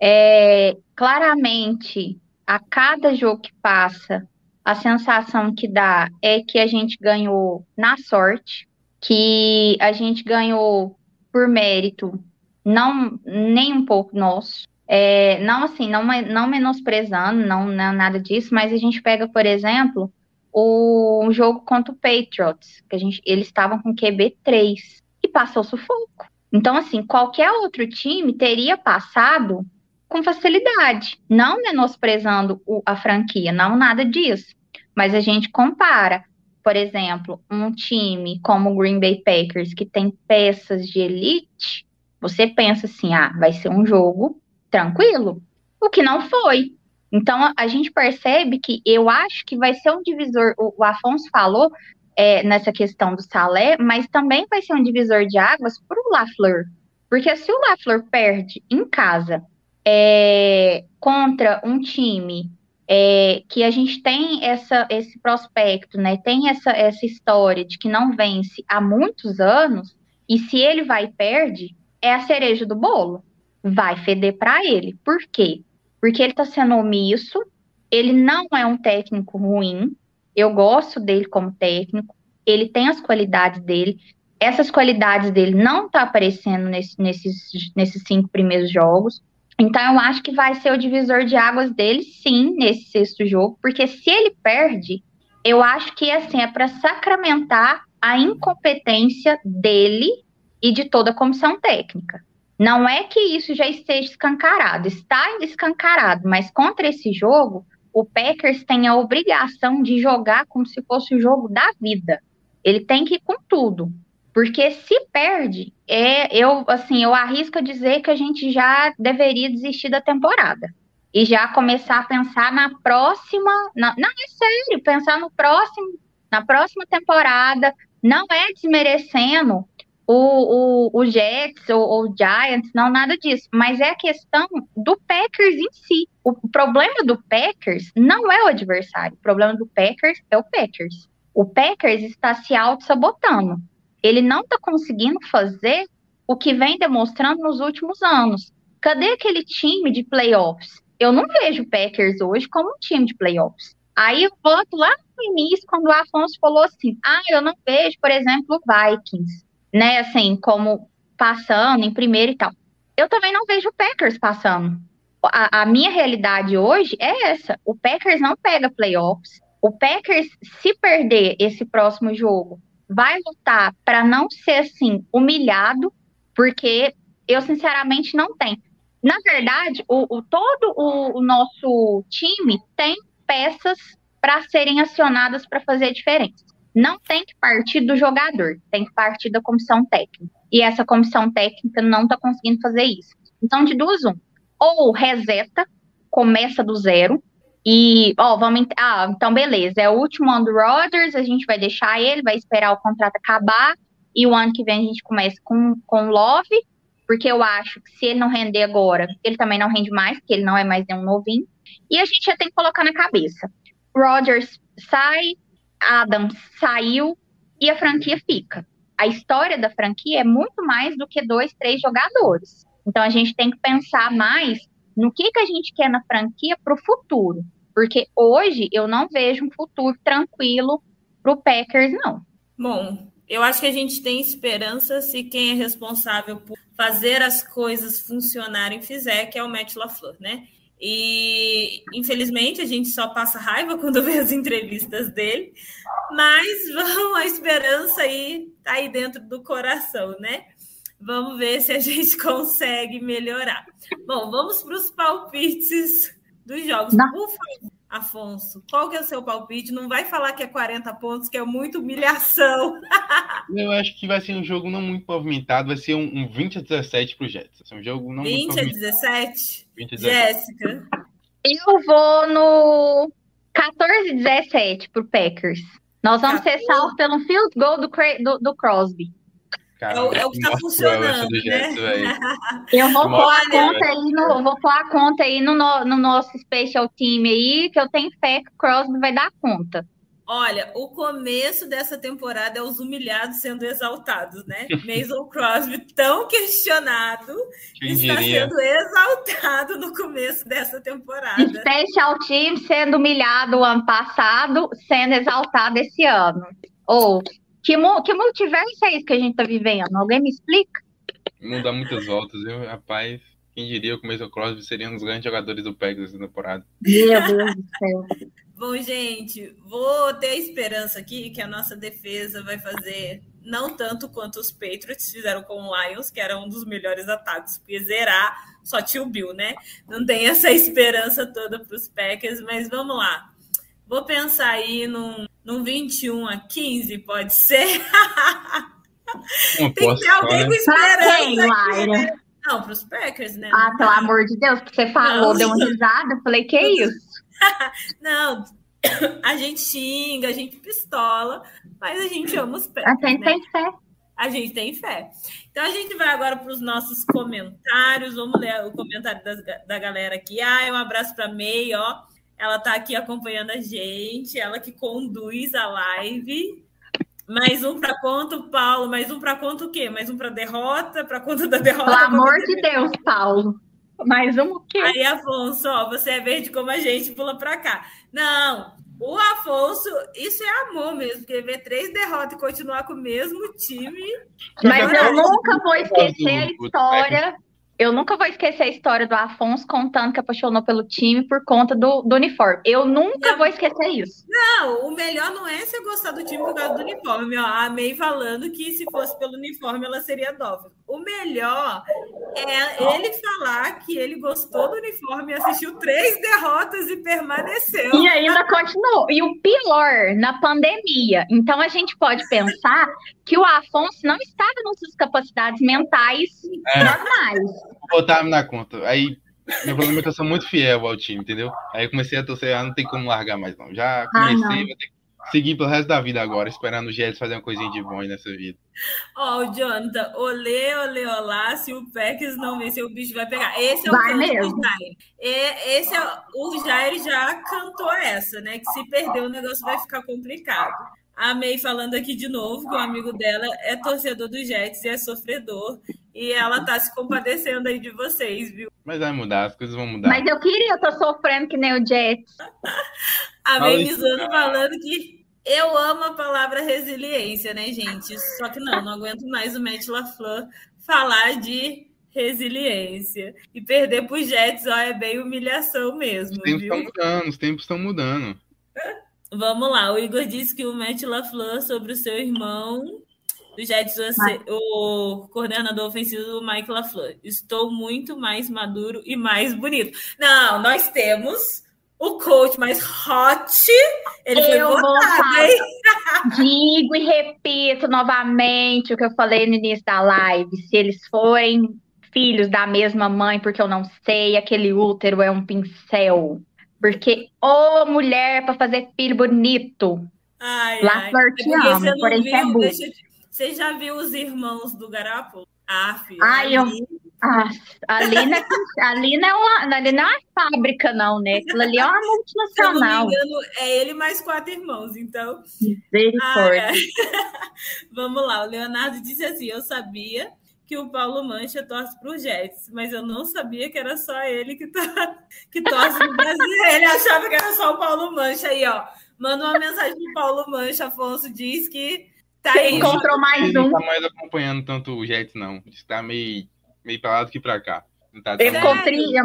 É, claramente, a cada jogo que passa, a sensação que dá é que a gente ganhou na sorte, que a gente ganhou por mérito, não nem um pouco nosso. É, não assim, não, não menosprezando, não, não nada disso, mas a gente pega, por exemplo, o jogo contra o Patriots, que a gente, eles estavam com QB 3 e passou sufoco. Então, assim, qualquer outro time teria passado com facilidade, não menosprezando o, a franquia, não nada disso. Mas a gente compara, por exemplo, um time como o Green Bay Packers, que tem peças de elite, você pensa assim, ah, vai ser um jogo tranquilo, o que não foi. Então a gente percebe que eu acho que vai ser um divisor, o, Afonso falou é, nessa questão do Salé, mas também vai ser um divisor de águas para o Lafleur. Porque se o Lafleur perde em casa é, contra um time é, que a gente tem essa, esse prospecto, né? Tem essa, essa história de que não vence há muitos anos, e se ele vai e perde, é a cereja do bolo. Vai feder para ele. Por quê? Porque ele está sendo omisso, ele não é um técnico ruim, eu gosto dele como técnico, ele tem as qualidades dele, essas qualidades dele não tá aparecendo nesse, nesses, nesses cinco primeiros jogos. Então, eu acho que vai ser o divisor de águas dele, sim, nesse sexto jogo, porque se ele perde, eu acho que assim é para sacramentar a incompetência dele e de toda a comissão técnica. Não é que isso já esteja escancarado, está escancarado, mas contra esse jogo, o Packers tem a obrigação de jogar como se fosse o jogo da vida. Ele tem que ir com tudo. Porque se perde, é, eu assim, eu arrisco a dizer que a gente já deveria desistir da temporada e já começar a pensar na próxima, na, não é sério, pensar no próximo, na próxima temporada, não é desmerecendo o, o, o Jets ou o Giants, não nada disso, mas é a questão do Packers em si. O problema do Packers não é o adversário, o problema do Packers é o Packers. O Packers está se auto-sabotando ele não está conseguindo fazer o que vem demonstrando nos últimos anos. Cadê aquele time de playoffs? Eu não vejo o Packers hoje como um time de playoffs. Aí eu volto lá no início, quando o Afonso falou assim: ah, eu não vejo, por exemplo, o Vikings, né, assim, como passando em primeiro e tal. Eu também não vejo o Packers passando. A, a minha realidade hoje é essa: o Packers não pega playoffs. O Packers, se perder esse próximo jogo, vai lutar para não ser assim humilhado, porque eu sinceramente não tenho. Na verdade, o, o todo o, o, nosso time tem peças para serem acionadas para fazer a diferença. Não tem que partir do jogador, tem que partir da comissão técnica. E essa comissão técnica não está conseguindo fazer isso. Então, de duas, um. Ou reseta, começa do zero, e, ó, vamos. Ah, então beleza. É o último ano do Rodgers, a gente vai deixar ele, vai esperar o contrato acabar. E o ano que vem a gente começa com, com Love, porque eu acho que se ele não render agora, ele também não rende mais, porque ele não é mais nenhum novinho. E a gente já tem que colocar na cabeça. Rodgers sai, Adams saiu e a franquia fica. A história da franquia é muito mais do que dois, três jogadores. Então a gente tem que pensar mais no que, que a gente quer na franquia para o futuro. Porque hoje eu não vejo um futuro tranquilo para o Packers, não. Bom, eu acho que a gente tem esperança se quem é responsável por fazer as coisas funcionarem fizer, que é o Matt LaFleur, né? E infelizmente a gente só passa raiva quando vê as entrevistas dele, mas vamos, a esperança aí tá aí dentro do coração, né? Vamos ver se a gente consegue melhorar. Bom, vamos para os palpites dos jogos. Não. Por favor, Afonso, qual que é o seu palpite? Não vai falar que é 40 pontos, que é muita humilhação. Eu acho que vai ser um jogo não muito movimentado, vai ser um, um 20 a 17 pro Jets. Vai ser um jogo não 20 muito a movimentado. 17? 20 a 17. Jéssica. Eu vou no 14 17 pro Packers. Nós vamos ser 14. salvos pelo field goal do, do, do Crosby. É o, é o que tá funcionando, né? Eu vou pôr a conta aí no, vou pôr a conta aí no, no, no nosso special team aí, que eu tenho fé que o Crosby vai dar conta. Olha, o começo dessa temporada é os humilhados sendo exaltados, né? Mason Crosby, tão questionado, Quem está diria? sendo exaltado no começo dessa temporada. Special team sendo humilhado o ano passado, sendo exaltado esse ano. Ou que, mu- que multiverso é esse que a gente tá vivendo? Alguém me explica? Não dá muitas voltas, viu? Rapaz, quem diria que o Mason Crosby seria um dos grandes jogadores do Packers essa temporada. Meu Deus do céu. Bom, gente, vou ter a esperança aqui que a nossa defesa vai fazer não tanto quanto os Patriots fizeram com o Lions, que era um dos melhores ataques, porque zerar só tinha o Bill, né? Não tem essa esperança toda para os Packers, mas vamos lá. Vou pensar aí num, num 21 a 15, pode ser? Uma Tem que ter alguém com né? Pra quem, esperança. Laira? Não, para os Packers, né? Ah, pelo amor de Deus, que você falou, Não. deu uma risada. Eu falei, que isso? Não, a gente xinga, a gente pistola, mas a gente ama os A Packers, gente né? tem fé. A gente tem fé. Então a gente vai agora para os nossos comentários. Vamos ler o comentário das- da galera aqui. Ah, um abraço para May, ó. Ela tá aqui acompanhando a gente, ela que conduz a live. Mais um para conta, o Paulo. Mais um para conta o quê? Mais um para derrota, para conta da derrota. Pelo amor de Deus, Paulo. Mais um o quê? Aí, Afonso, ó, você é verde como a gente, pula pra cá. Não, o Afonso, isso é amor mesmo, porque ver três derrotas e continuar com o mesmo time. Mas eu nunca vou esquecer a história. Eu nunca vou esquecer a história do Afonso contando que apaixonou pelo time por conta do, do uniforme. Eu nunca vou esquecer isso. Não, o melhor não é você gostar do time por causa do uniforme. Ó, a May falando que se fosse pelo uniforme ela seria Dolphins. O melhor é ele falar que ele gostou do uniforme, assistiu três derrotas e permaneceu. E ainda continuou. E o pior, na pandemia. Então a gente pode pensar que o Afonso não estava nas suas capacidades mentais É. normais. Botar na conta. Aí, meu problema é que eu sou muito fiel ao time, entendeu? Aí eu comecei a torcer, ah, não tem como largar mais, não. Já comecei, não. vou ter que seguir pelo resto da vida agora, esperando o Jets fazer uma coisinha de bom aí nessa vida. Ó, o Jonathan, olê, olê, olá, se o Packers não vencer, o bicho vai pegar. Esse é o Vai mesmo. do Jair. E, esse é, o Jair já cantou essa, né? Que se perder o negócio vai ficar complicado. A May falando aqui de novo que o amigo dela é torcedor do Jets e é sofredor. E ela tá se compadecendo aí de vocês, viu? Mas vai mudar, as coisas vão mudar. Mas eu queria, eu tô sofrendo que nem o Jets. A May cara. falando que eu amo a palavra resiliência, né, gente? Só que não, não aguento mais o Matt LaFleur falar de resiliência. E perder pro Jets, ó, é bem humilhação mesmo, Os tempos viu? estão mudando, os tempos estão mudando. Vamos lá, o Igor disse que o Matt LaFleur sobre o seu irmão do Jets, o coordenador ofensivo Mike LaFleur. Estou muito mais maduro e mais bonito. Não, nós temos o coach mais hot. Ele foi Eu vou votado, hein? Digo e repito novamente o que eu falei no início da live. Se eles forem filhos da mesma mãe, porque eu não sei, aquele útero é um pincel. Porque, ô mulher, para fazer filho bonito. Ai, LaFleur ai. te É porque ama, porém você é viu, burro. deixa te- Você já viu os irmãos do Garapo? Ah, filho. Ai, eu- Ah, ali, não é, ali, não é uma, ali não é uma fábrica, não, né? Aquilo ali é uma Se eu não me multinacional. engano, é ele mais quatro irmãos, então. Misericórdia. Ah, é. Vamos lá, o Leonardo disse assim: eu sabia que o Paulo Mancha torce para o Jets, mas eu não sabia que era só ele que, tá, que torce no Brasil. Ele achava que era só o Paulo Mancha aí, ó. Manda uma mensagem pro Paulo Mancha, Afonso diz que tá aí. Encontrou mais Ele não um. tá mais acompanhando tanto o Jets, não. Está meio, meio pra lá do que pra cá. Tá ficou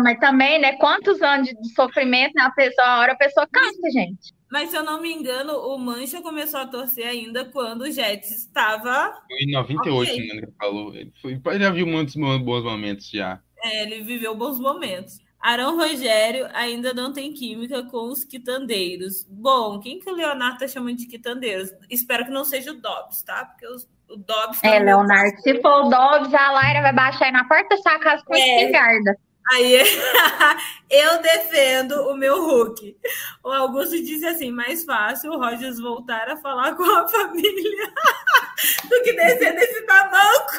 mas também, né? Quantos anos de sofrimento na pessoa, a hora a pessoa cansa, gente. Mas se eu não me engano, o Mancha começou a torcer ainda quando o Jets estava. Foi em 98, Ok. se não me engano, que ele falou. Ele, foi, ele já viu muitos bons momentos já. é, ele viveu bons momentos. Arão Rogério ainda não tem química com os quitandeiros. Bom, quem que o Leonardo tá chamando de quitandeiros? Espero que não seja o Dobbs, tá? Porque os- o Dobbs. tá É, meu Leonardo, se for o Dobbs, a Laira vai baixar aí na porta da sua casa com É. espingarda. Aí eu defendo o meu Hulk. O Augusto disse assim: mais fácil o Rogers voltar a falar com a família do que descer desse tamanco.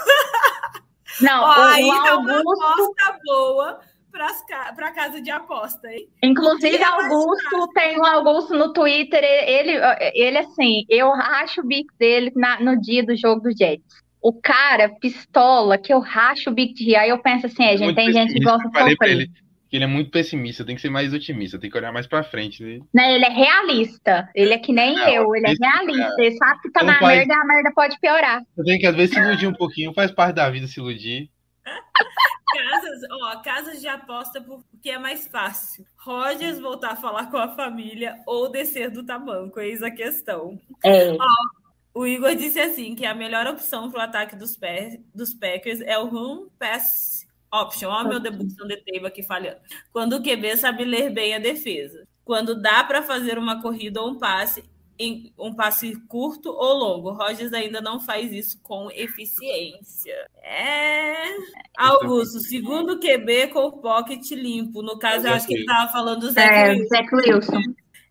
Não, Ó, o, aí o dá uma Augusto, aposta boa para casa de aposta, hein? inclusive é Augusto, tem um Augusto no Twitter, ele, ele assim, eu racho o bico dele na- no dia do jogo do Jets. O cara, pistola, que eu racho o bico de rir. Aí eu penso assim, é, gente, Muito tem gente que gosta eu de sofrer. ele que ele é muito pessimista, tem que ser mais otimista, tem que olhar mais pra frente. né? Né, ele é realista. Ele é que nem É, eu, ele é realista. Ele sabe que tá Não na faz- merda e a merda pode piorar. Você tem que às vezes se iludir um pouquinho, faz parte da vida se iludir. Casas, ó, casas de aposta porque é mais fácil. Rogers voltar a falar com a família ou descer do tamanco, eis a questão. É. O Igor disse assim que a melhor opção para o ataque dos, dos Packers é o run pass option. Ó, meu debução de table aqui falhando. Quando o QB sabe ler bem a defesa. Quando dá para fazer uma corrida ou um passe, em- um passe curto ou longo. Rogers ainda não faz isso com eficiência. É. Augusto, segundo QB com o pocket limpo. No caso, eu acho que ele estava falando do Zach É, Wilson. Zach Wilson.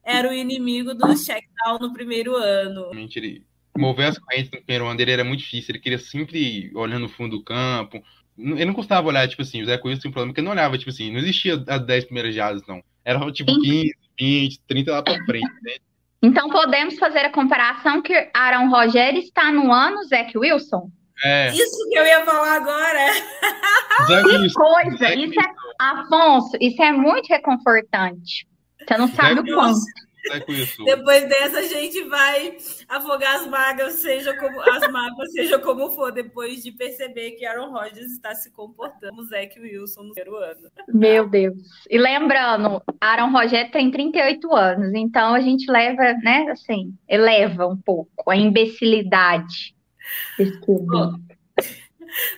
Era o inimigo do check down no primeiro ano. Ele mover as correntes no primeiro ano dele era muito difícil. Ele queria sempre olhando no fundo do campo. Ele não costumava olhar, tipo assim, o Zé Coelho tinha um problema que ele não olhava, tipo assim, não existia as 10 primeiras jardas, não. Era tipo Sim. 15, 20, 30 lá pra frente, né? Então podemos fazer a comparação que Aaron Rogério está no ano Zach Wilson? É, Isso que eu ia falar agora. Zé Que Wilson, coisa! Zach Isso é, Wilson, Afonso, isso é muito reconfortante. Você não sabe o quanto. Zé Wilson. Depois dessa, a gente vai afogar as mágoas, seja como as mágoas, seja como for, depois de perceber que Aaron Rodgers está se comportando como Zach Wilson no primeiro ano. Meu Deus. E lembrando, Aaron Rogério tem 38 anos, então a gente leva, né, assim, eleva um pouco a imbecilidade QB.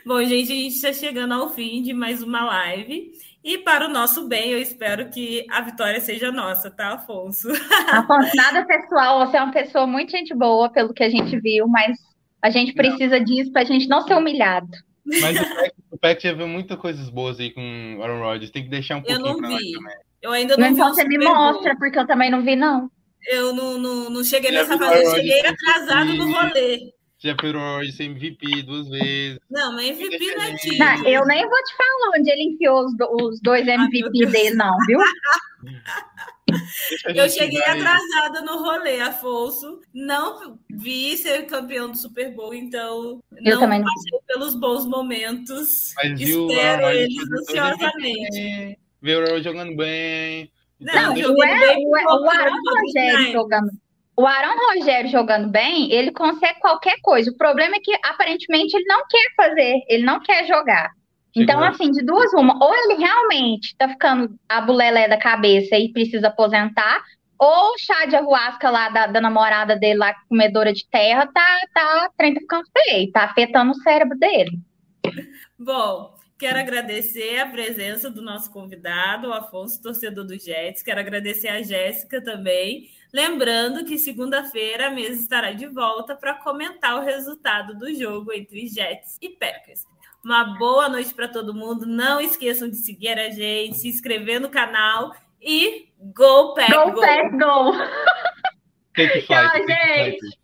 Bom, gente, a gente está chegando ao fim de mais uma live. E para o nosso bem, eu espero que a vitória seja nossa, tá, Afonso? Afonso, nada pessoal, você é uma pessoa muito gente boa, pelo que a gente viu, mas a gente precisa disso pra gente não ser humilhado. Mas o Pack, o Pack já viu muitas coisas boas aí com o Aaron Rodgers, tem que deixar um Eu pouquinho não pra nós vi. também. Eu ainda não vi Então você me mostra, porque eu também não vi, não. Eu não, não, não cheguei nessa fase, eu cheguei atrasado no rolê. Já viu o MVP duas vezes. Não, mas MVP não é Não, time. Não, eu nem vou te falar onde ele enfiou os, do- os dois MVP Deus. dele, não, viu? Eu cheguei vai- atrasada no rolê, Afonso. Não vi ser campeão do Super Bowl, então Eu não também não. passei pelos bons momentos. Mas viu o Espero eles ansiosamente. MVP, Viu o jogando bem. Não, Então, joguei O, bem o, o pouco, Aaron não, jogando. O Aaron Rogério jogando bem, ele consegue qualquer coisa. O problema é que aparentemente ele não quer fazer, ele não quer jogar. Então, assim, de duas uma, ou ele realmente tá ficando a bulelé da cabeça e precisa aposentar, ou o chá de arruasca lá da, da namorada dele lá, comedora de terra, tá, tá, o trem tá ficando feio, tá afetando o cérebro dele. Bom, quero agradecer a presença do nosso convidado, o Afonso, torcedor do Jets. Quero agradecer a Jéssica também. Lembrando que segunda-feira a mesa estará de volta para comentar o resultado do jogo entre Jets e Packers. Uma boa noite para todo mundo. Não esqueçam de seguir a gente, se inscrever no canal e Go Pack Go, Go! Pack, go! Tchau, gente.